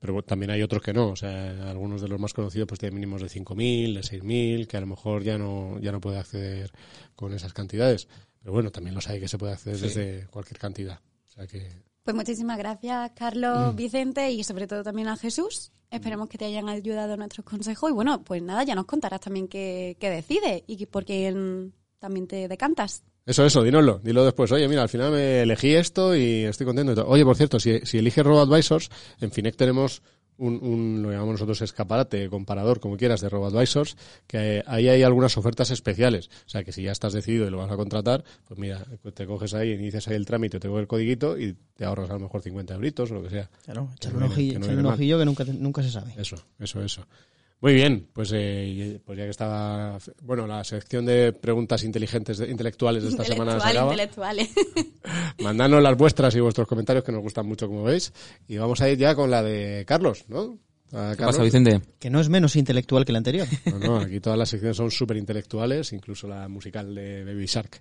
[SPEAKER 1] pero también hay otros que no. O sea, algunos de los más conocidos pues tienen mínimos de 5.000, de 6.000, que a lo mejor ya no, ya no puede acceder con esas cantidades. Pero bueno, también los hay que se puede acceder
[SPEAKER 9] Sí.
[SPEAKER 1] desde cualquier cantidad. O sea que
[SPEAKER 3] Pues muchísimas gracias, Carlos, Vicente y sobre todo también a Jesús. Esperemos que te hayan ayudado nuestros consejos. Y bueno, pues nada, ya nos contarás también qué, qué decides y por quién también te decantas.
[SPEAKER 1] Eso, eso, dínoslo, dilo después. Oye, mira, al final me elegí esto y estoy contento. Oye, por cierto, si, si eliges RoboAdvisors, en Finec tenemos un, un, lo llamamos nosotros escaparate, comparador, como quieras, de RoboAdvisors, que ahí hay algunas ofertas especiales. O sea, que si ya estás decidido y lo vas a contratar, pues mira, te coges ahí, inicias ahí el trámite, te coges el codiguito y te ahorras a lo mejor 50 euritos o lo que sea.
[SPEAKER 2] Claro, echarle un ojillo,
[SPEAKER 1] que no
[SPEAKER 2] echarle un ojillo que nunca, nunca se sabe.
[SPEAKER 1] Eso, eso, eso. Muy bien, pues, eh, y- pues ya que estaba, bueno, la sección de preguntas inteligentes, de- intelectuales de esta semana se acaba.
[SPEAKER 3] intelectuales.
[SPEAKER 1] Mandadnos las vuestras y vuestros comentarios que nos gustan mucho, como veis. Y vamos a ir ya con la de Carlos, ¿no?
[SPEAKER 9] ¿Qué
[SPEAKER 1] Carlos.
[SPEAKER 9] pasa, Vicente?
[SPEAKER 2] Que no es menos intelectual que la anterior.
[SPEAKER 1] No, no, aquí todas las secciones son súper intelectuales, incluso la musical de Baby Shark.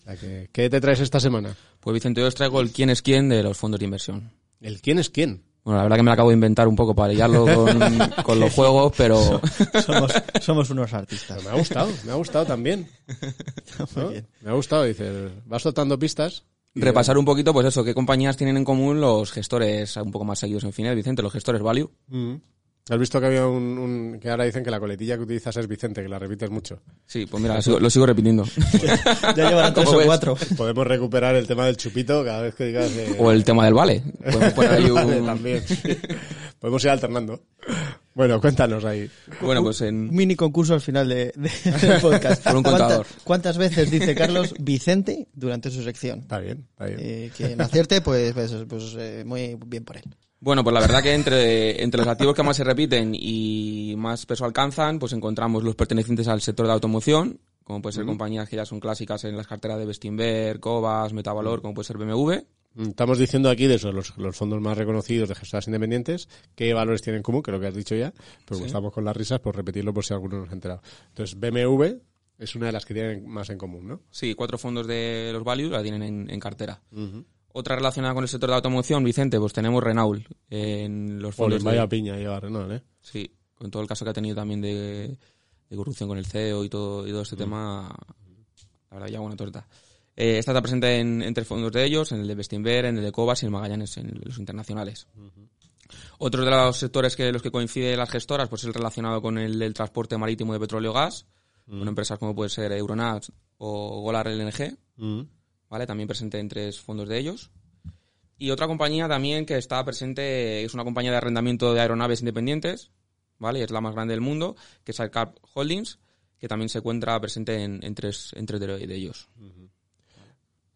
[SPEAKER 1] O sea que, ¿qué te traes esta semana?
[SPEAKER 9] Pues Vicente, yo os traigo el quién es quién de los fondos de inversión.
[SPEAKER 1] ¿El quién es quién?
[SPEAKER 9] Bueno, la verdad que me lo acabo de inventar un poco para liarlo con, con los juegos, pero...
[SPEAKER 2] somos, somos unos artistas.
[SPEAKER 1] Pero me ha gustado, me ha gustado también. ¿No? Me ha gustado, dice, vas soltando pistas.
[SPEAKER 9] Repasar un poquito, pues eso, qué compañías tienen en común los gestores un poco más seguidos en Finet, Vicente, los gestores Value.
[SPEAKER 1] Mm. ¿Has visto que había un, un- que ahora dicen que la coletilla que utilizas es Vicente, que la repites mucho?
[SPEAKER 9] Sí, pues mira, lo sigo, lo sigo repitiendo.
[SPEAKER 2] Ya llevarán tres
[SPEAKER 9] Como
[SPEAKER 2] o
[SPEAKER 9] ves.
[SPEAKER 2] cuatro.
[SPEAKER 1] Podemos recuperar el tema del chupito cada vez que digas... eh,
[SPEAKER 9] O el tema del vale. Podemos poner ahí
[SPEAKER 1] Vale,
[SPEAKER 9] un...
[SPEAKER 1] también. Podemos ir alternando. Bueno, cuéntanos ahí.
[SPEAKER 9] Bueno, pues
[SPEAKER 2] Un
[SPEAKER 9] en...
[SPEAKER 2] mini concurso al final de, de- del podcast.
[SPEAKER 9] Por un
[SPEAKER 2] ¿Cuánta-
[SPEAKER 9] contador.
[SPEAKER 2] ¿Cuántas veces dice Carlos Vicente durante su sección?
[SPEAKER 1] Está bien, está bien.
[SPEAKER 2] Eh, quien acierte, pues, pues, pues, eh, muy bien por él.
[SPEAKER 9] Bueno, pues la verdad que entre, entre los activos que más se repiten y más peso alcanzan, pues encontramos los pertenecientes al sector de automoción, como puede ser compañías que ya son clásicas en las carteras de Bestinver, Cobas, Metavalor, como puede ser BMW.
[SPEAKER 1] Mm, Estamos diciendo aquí de eso, los, los fondos más reconocidos de gestoras independientes, qué valores tienen en común, que es lo que has dicho ya, pero
[SPEAKER 9] Sí.
[SPEAKER 1] estamos con las risas, por repetirlo por si alguno no se ha enterado. Entonces, BMW es una de las que tienen más en común, ¿no?
[SPEAKER 9] Sí, cuatro fondos de los Values la tienen en, en cartera. Otra relacionada con el sector de la automoción, Vicente, pues tenemos Renault en los fondos de-
[SPEAKER 1] vaya piña lleva Renault, ¿eh?
[SPEAKER 9] Sí, con todo el caso que ha tenido también de, de corrupción con el CEO y todo, y todo este tema, la verdad, ya buena torta. Eh, esta está presente en, en tres fondos de ellos, en el de Bestinver, en el de Cobas y en Magallanes, en los internacionales. Otro de los sectores que los que coinciden las gestoras, pues es el relacionado con el del transporte marítimo de petróleo y gas, con empresas como puede ser Euronav o Golar LNG, ¿vale? También presente en tres fondos de ellos. Y otra compañía también que está presente, es una compañía de arrendamiento de aeronaves independientes, ¿vale? Es la más grande del mundo, que es Aircap Holdings, que también se encuentra presente en, en tres, en tres de, de ellos.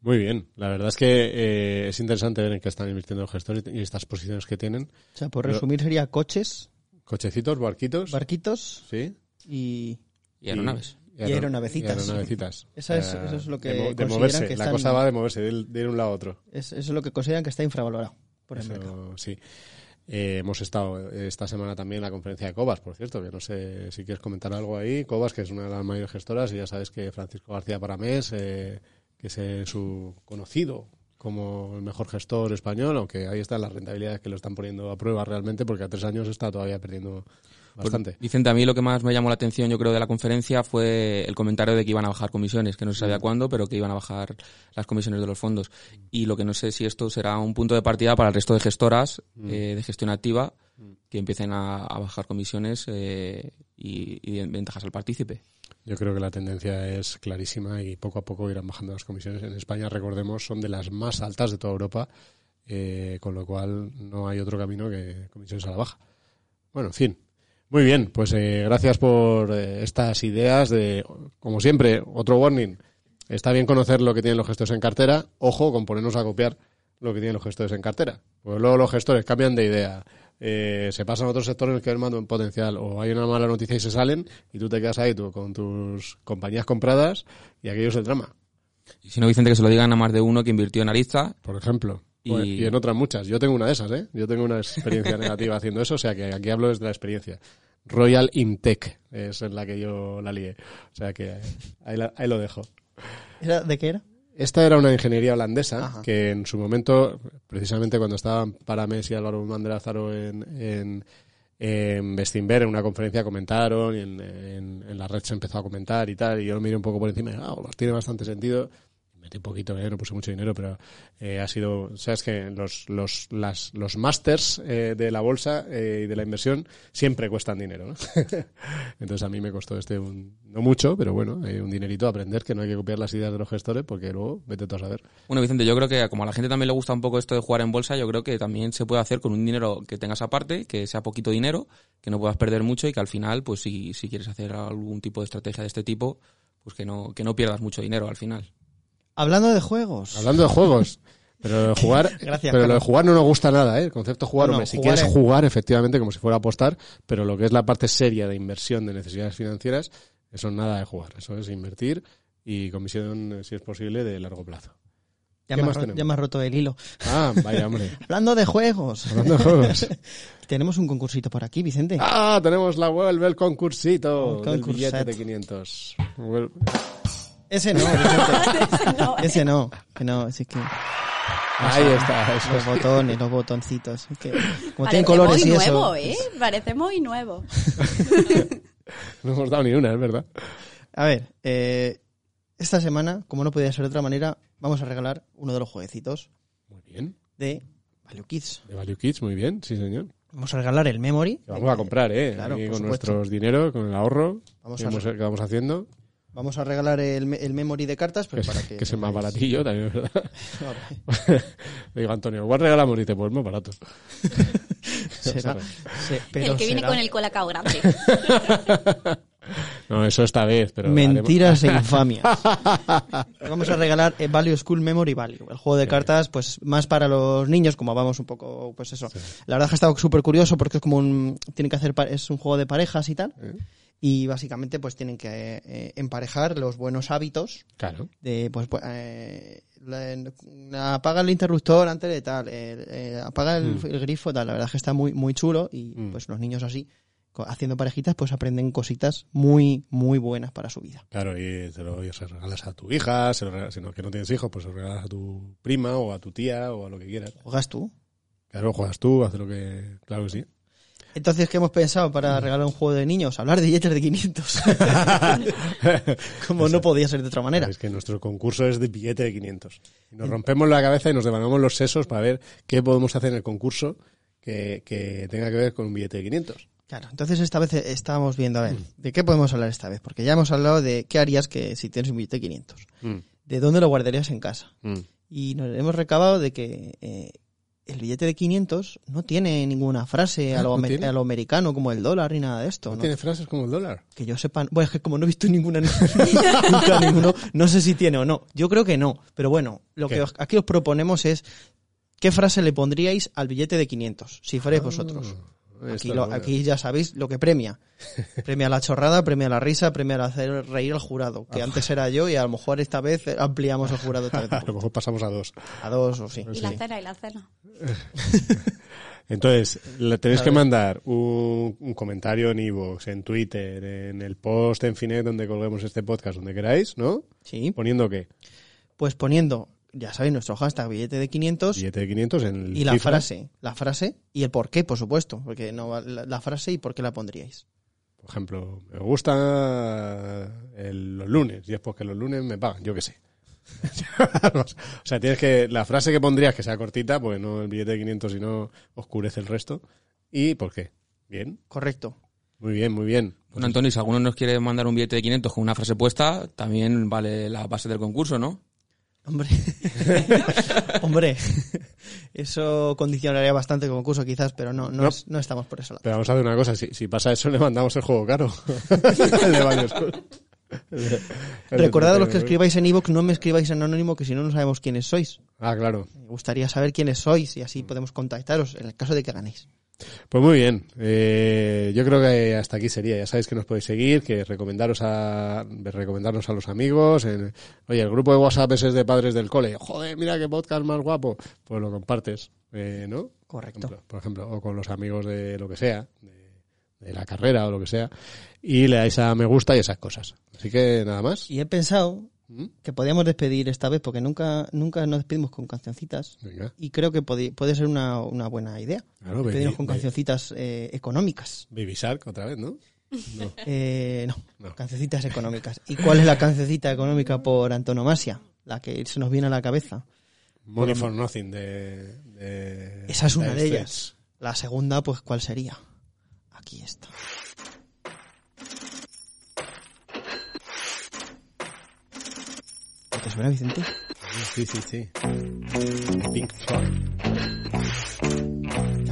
[SPEAKER 1] Muy bien, la verdad es que eh, es interesante ver en qué están invirtiendo los gestores y estas posiciones que tienen.
[SPEAKER 2] O sea, por
[SPEAKER 1] Pero-
[SPEAKER 2] resumir sería coches,
[SPEAKER 1] Cochecitos, barquitos.
[SPEAKER 2] barquitos
[SPEAKER 1] Sí.
[SPEAKER 2] y...
[SPEAKER 9] Y aeronaves.
[SPEAKER 2] Y aeronavecitas.
[SPEAKER 1] Y aeronavecitas.
[SPEAKER 2] Esa es-
[SPEAKER 1] Eh,
[SPEAKER 2] eso es lo que
[SPEAKER 1] de, de
[SPEAKER 2] consideran
[SPEAKER 1] moverse.
[SPEAKER 2] que
[SPEAKER 1] La
[SPEAKER 2] están-
[SPEAKER 1] cosa va de moverse, de de ir un lado a otro.
[SPEAKER 2] Es, eso es lo que consideran que está infravalorado por el
[SPEAKER 1] Eso,
[SPEAKER 2] mercado.
[SPEAKER 1] Sí. Eh, hemos estado esta semana también en la conferencia de Cobas, por cierto, que no sé si quieres comentar algo ahí. Cobas, que es una de las mayores gestoras, y ya sabes que Francisco García Paramés, eh, que es su conocido como el mejor gestor español, aunque ahí están las rentabilidades que lo están poniendo a prueba realmente, porque a tres años está todavía perdiendo bastante.
[SPEAKER 9] Pues, Vicente, a mí lo que más me llamó la atención, yo creo, de la conferencia fue el comentario de que iban a bajar comisiones, que no se sabía cuándo, pero que iban a bajar las comisiones de los fondos. Y lo que no sé si esto será un punto de partida para el resto de gestoras
[SPEAKER 1] Mm.
[SPEAKER 9] eh, de gestión activa que empiecen a, a bajar comisiones eh, y, y ventajas al partícipe.
[SPEAKER 1] Yo creo que la tendencia es clarísima y poco a poco irán bajando las comisiones. En España, recordemos, son de las más altas de toda Europa, eh, con lo cual no hay otro camino que comisiones a la baja. Bueno, en fin. Muy bien, pues eh, gracias por eh, estas ideas de, como siempre, otro warning. Está bien conocer lo que tienen los gestores en cartera. Ojo con ponernos a copiar lo que tienen los gestores en cartera. Pues luego los gestores cambian de idea. eh, se pasan a otros sectores que ven más potencial o hay una mala noticia y se salen y tú te quedas ahí tú, con tus compañías compradas y aquello es el drama.
[SPEAKER 9] Y si no, Vicente, que se lo digan a más de uno que invirtió en Arista.
[SPEAKER 1] Por ejemplo.
[SPEAKER 9] Y-
[SPEAKER 1] Pues, Y, en otras muchas. Yo tengo una de esas, ¿eh? Yo tengo una experiencia negativa haciendo eso, o sea que aquí hablo desde la experiencia. Royal Intec es en la que yo la lié. O sea que ahí, la- ahí lo dejo.
[SPEAKER 2] ¿Era- ¿De qué era?
[SPEAKER 1] Esta era una ingeniería holandesa
[SPEAKER 2] Ajá.
[SPEAKER 1] que en su momento, precisamente cuando estaban Paramés y Álvaro Guzmán de Lázaro en, en, en Bestinver, en una conferencia comentaron y en, en- en la red se empezó a comentar y tal, y yo lo miré un poco por encima y ah, pues tiene bastante sentido. Metí poquito, eh, no puse mucho dinero, pero eh, ha sido, sabes que los los las, los másters eh, de la bolsa eh, y de la inversión siempre cuestan dinero, ¿no? Entonces a mí me costó este un- no mucho, pero bueno, hay un dinerito a aprender que no hay que copiar las ideas de los gestores porque luego vete tú a saber.
[SPEAKER 9] Bueno, Vicente, yo creo que como a la gente también le gusta un poco esto de jugar en bolsa, yo creo que también se puede hacer con un dinero que tengas aparte, que sea poquito dinero, que no puedas perder mucho y que al final, pues si, si quieres hacer algún tipo de estrategia de este tipo, pues que no, que no pierdas mucho dinero al final.
[SPEAKER 2] Hablando de juegos.
[SPEAKER 1] Hablando de juegos. Pero lo de jugar,
[SPEAKER 2] Gracias,
[SPEAKER 1] pero lo de jugar no nos gusta nada, ¿eh? El concepto de jugar,
[SPEAKER 2] No, no,
[SPEAKER 1] hombre, si quieres
[SPEAKER 2] es-
[SPEAKER 1] jugar, efectivamente, como si fuera a apostar, pero lo que es la parte seria de inversión de necesidades financieras, eso es nada de jugar. Eso es invertir y comisión, si es posible, de largo plazo.
[SPEAKER 2] Ya
[SPEAKER 1] ¿Qué
[SPEAKER 2] me,
[SPEAKER 1] más
[SPEAKER 2] has ya me has roto el hilo.
[SPEAKER 1] Ah, vaya, hombre.
[SPEAKER 2] Hablando de juegos.
[SPEAKER 1] Hablando de juegos.
[SPEAKER 2] Tenemos un concursito por aquí, Vicente.
[SPEAKER 1] Ah, tenemos la vuelve el concursito del
[SPEAKER 2] concurset.
[SPEAKER 1] billete de 500. Vuel-
[SPEAKER 2] Ese no. Ese no. Que no, así que...
[SPEAKER 1] Ahí está, eso
[SPEAKER 2] Los
[SPEAKER 1] es.
[SPEAKER 2] botones, los botoncitos. es que, como tienen colores
[SPEAKER 3] muy
[SPEAKER 2] y
[SPEAKER 3] nuevo,
[SPEAKER 2] eso.
[SPEAKER 3] ¿eh? Parece muy nuevo.
[SPEAKER 1] No hemos dado ni una, es verdad.
[SPEAKER 2] A ver, eh, esta semana, como no podía ser de otra manera, vamos a regalar uno de los jueguecitos
[SPEAKER 1] Muy bien.
[SPEAKER 2] de Value Kids.
[SPEAKER 1] De Value Kids, muy bien, sí, señor.
[SPEAKER 2] Vamos a regalar el Memory.
[SPEAKER 1] Que vamos a comprar, ¿eh?
[SPEAKER 2] Claro,
[SPEAKER 1] Ahí
[SPEAKER 2] por
[SPEAKER 1] con
[SPEAKER 2] supuesto.
[SPEAKER 1] nuestros dinero, con el ahorro
[SPEAKER 2] Vamos
[SPEAKER 1] que,
[SPEAKER 2] a
[SPEAKER 1] que vamos haciendo.
[SPEAKER 2] Vamos a regalar el, me- el Memory de cartas,
[SPEAKER 1] Que,
[SPEAKER 2] pues
[SPEAKER 1] es-
[SPEAKER 2] para que...
[SPEAKER 1] que es el más baratillo también, es ¿verdad? Le digo, Antonio, igual regalamos y dice, pues más barato.
[SPEAKER 2] Será- se- pero
[SPEAKER 3] el que viene con el colacao grande.
[SPEAKER 1] No, eso esta vez, pero...
[SPEAKER 2] Mentiras e infamias. Vamos a regalar el Value School Memory Value. El juego de cartas, pues más para los niños, como vamos un poco, pues eso. La verdad es que ha estado súper curioso porque es como un, tiene que hacer, es un juego de parejas y tal. Y básicamente pues tienen que eh, emparejar los buenos hábitos
[SPEAKER 1] Claro.
[SPEAKER 2] de pues pu- eh, la- apaga el interruptor antes de tal eh, eh, apaga el,
[SPEAKER 1] Mm.
[SPEAKER 2] el grifo tal la verdad es que está muy muy chulo y pues los niños así haciendo parejitas pues aprenden cositas muy muy buenas para su vida
[SPEAKER 1] Claro, y se lo se regalas a tu hija, se lo regalas, si no, que no tienes hijos, pues se lo regalas a tu prima o a tu tía o a lo que quieras.
[SPEAKER 2] juegas tú
[SPEAKER 1] Claro, juegas tú, haces lo que... Claro que sí.
[SPEAKER 2] Entonces ¿qué hemos pensado para regalar un juego de niños? hablar de billetes de 500 como no podía ser de otra manera
[SPEAKER 1] Es que nuestro concurso es de billete de 500. Y nos rompemos la cabeza y nos devanamos los sesos para ver qué podemos hacer en el concurso que, que tenga que ver con un billete de 500.
[SPEAKER 2] Claro, entonces esta vez eh, estábamos viendo, a ver, ¿de qué podemos hablar esta vez? Porque ya hemos hablado de qué harías que si tienes un billete de 500.
[SPEAKER 1] Mm.
[SPEAKER 2] ¿De dónde lo guardarías en casa?
[SPEAKER 1] Mm.
[SPEAKER 2] Y nos hemos recabado de que eh, el billete de 500 no tiene ninguna frase
[SPEAKER 1] Ah,
[SPEAKER 2] a, lo,
[SPEAKER 1] ¿no
[SPEAKER 2] amer-
[SPEAKER 1] tiene?
[SPEAKER 2] a lo americano como el dólar ni nada de esto.
[SPEAKER 1] ¿No
[SPEAKER 2] ¿no?
[SPEAKER 1] tiene frases como el dólar?
[SPEAKER 2] Que yo sepa, bueno, es que como no he visto ninguna, nunca ninguno, no sé si tiene o no. Yo creo que no, pero bueno, lo
[SPEAKER 1] ¿Qué?
[SPEAKER 2] que os- aquí os proponemos es ¿qué frase le pondríais al billete de 500 si fuerais vosotros? Aquí, lo- aquí ya sabéis lo que premia. Premia la chorrada, premia la risa, premia el hacer reír al jurado, que antes era yo y a lo mejor esta vez ampliamos el jurado esta vez.
[SPEAKER 1] A lo mejor pasamos a dos.
[SPEAKER 2] A dos o sí.
[SPEAKER 3] Y la cena, y la cena.
[SPEAKER 1] Entonces, le tenéis que mandar un, un comentario en iVoox, en Twitter, en el post en Finet donde colguemos este podcast, donde queráis, ¿no?
[SPEAKER 2] Sí.
[SPEAKER 1] Poniendo qué?
[SPEAKER 2] Pues poniendo, ya sabéis, nuestro hashtag billete de 500
[SPEAKER 1] Billete de 500 en el
[SPEAKER 2] y la
[SPEAKER 1] cifra.
[SPEAKER 2] frase, la frase y el por qué, por supuesto, porque no va- la, la frase y por qué la pondríais.
[SPEAKER 1] Por ejemplo, me gusta el- los lunes y es porque los lunes me pagan, yo qué sé. o sea, tienes que la frase que pondrías que sea cortita, pues no el billete de 500 si no oscurece el resto. ¿Y por qué? Bien.
[SPEAKER 2] Correcto.
[SPEAKER 1] Muy bien, muy bien.
[SPEAKER 9] Bueno, Antonio, si alguno nos quiere mandar un billete de 500 con una frase puesta, también vale la base del concurso, ¿no?
[SPEAKER 2] Hombre, hombre, eso condicionaría bastante el concurso quizás, pero no, no,
[SPEAKER 1] No.
[SPEAKER 2] es- no estamos por eso. lado.
[SPEAKER 1] Pero vamos a hacer una cosa, si, si pasa eso le mandamos el juego caro. el de varios.
[SPEAKER 2] Recordad a los
[SPEAKER 1] 39.
[SPEAKER 2] que escribáis en iVoox, no me escribáis en anónimo, que si no, no sabemos quiénes sois.
[SPEAKER 1] Ah, claro.
[SPEAKER 2] Me gustaría saber quiénes sois y así podemos contactaros en el caso de que ganéis.
[SPEAKER 1] Pues muy bien. Eh, yo creo que hasta aquí sería. Ya sabéis que nos podéis seguir, que recomendaros a recomendarnos a los amigos. En, oye, el grupo de WhatsApp es de padres del cole. Joder, mira qué podcast más guapo. Pues lo compartes, eh, ¿no?
[SPEAKER 2] Correcto.
[SPEAKER 1] Por ejemplo, por ejemplo, o con los amigos de lo que sea, de, de la carrera o lo que sea, y le dais a me gusta y esas cosas. Así que nada más.
[SPEAKER 2] Y he pensado. Que podíamos despedir esta vez, porque nunca, nunca nos despedimos con cancioncitas.
[SPEAKER 1] Venga.
[SPEAKER 2] Y creo que podi- puede ser una, una buena idea.
[SPEAKER 1] Claro,
[SPEAKER 2] Despedirnos
[SPEAKER 1] baby-
[SPEAKER 2] con cancioncitas eh, económicas.
[SPEAKER 1] Baby Shark otra vez, ¿no? No.
[SPEAKER 2] Eh, no,
[SPEAKER 1] No.
[SPEAKER 2] cancioncitas económicas. ¿Y cuál es la cancioncita económica por antonomasia? La que se nos viene a la cabeza.
[SPEAKER 1] Money for Nothing de, de
[SPEAKER 2] Esa es una de ellas. La segunda, pues, ¿cuál sería? Aquí está. ¿Te suena, Vicente?
[SPEAKER 1] Sí, sí, sí. Pink Floyd.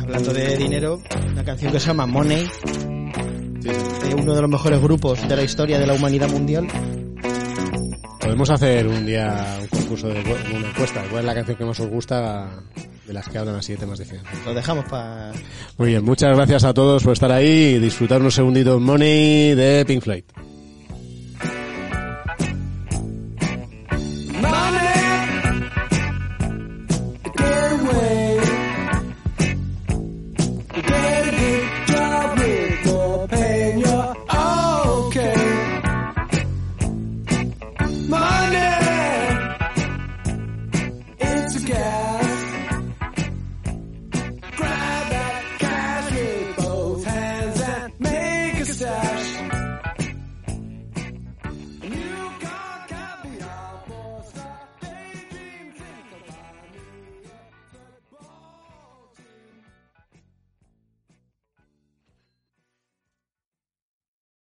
[SPEAKER 2] Hablando de dinero, una canción que se llama Money,
[SPEAKER 1] Sí, sí.
[SPEAKER 2] de uno de los mejores grupos de la historia de la humanidad mundial.
[SPEAKER 1] Podemos hacer un día un concurso de una encuesta. ¿Cuál es la canción que más os gusta de las que hablan así de temas finanzas?
[SPEAKER 2] Lo dejamos para...
[SPEAKER 1] Muy bien, muchas gracias a todos por estar ahí y disfrutar unos segunditos Money de Pink Floyd.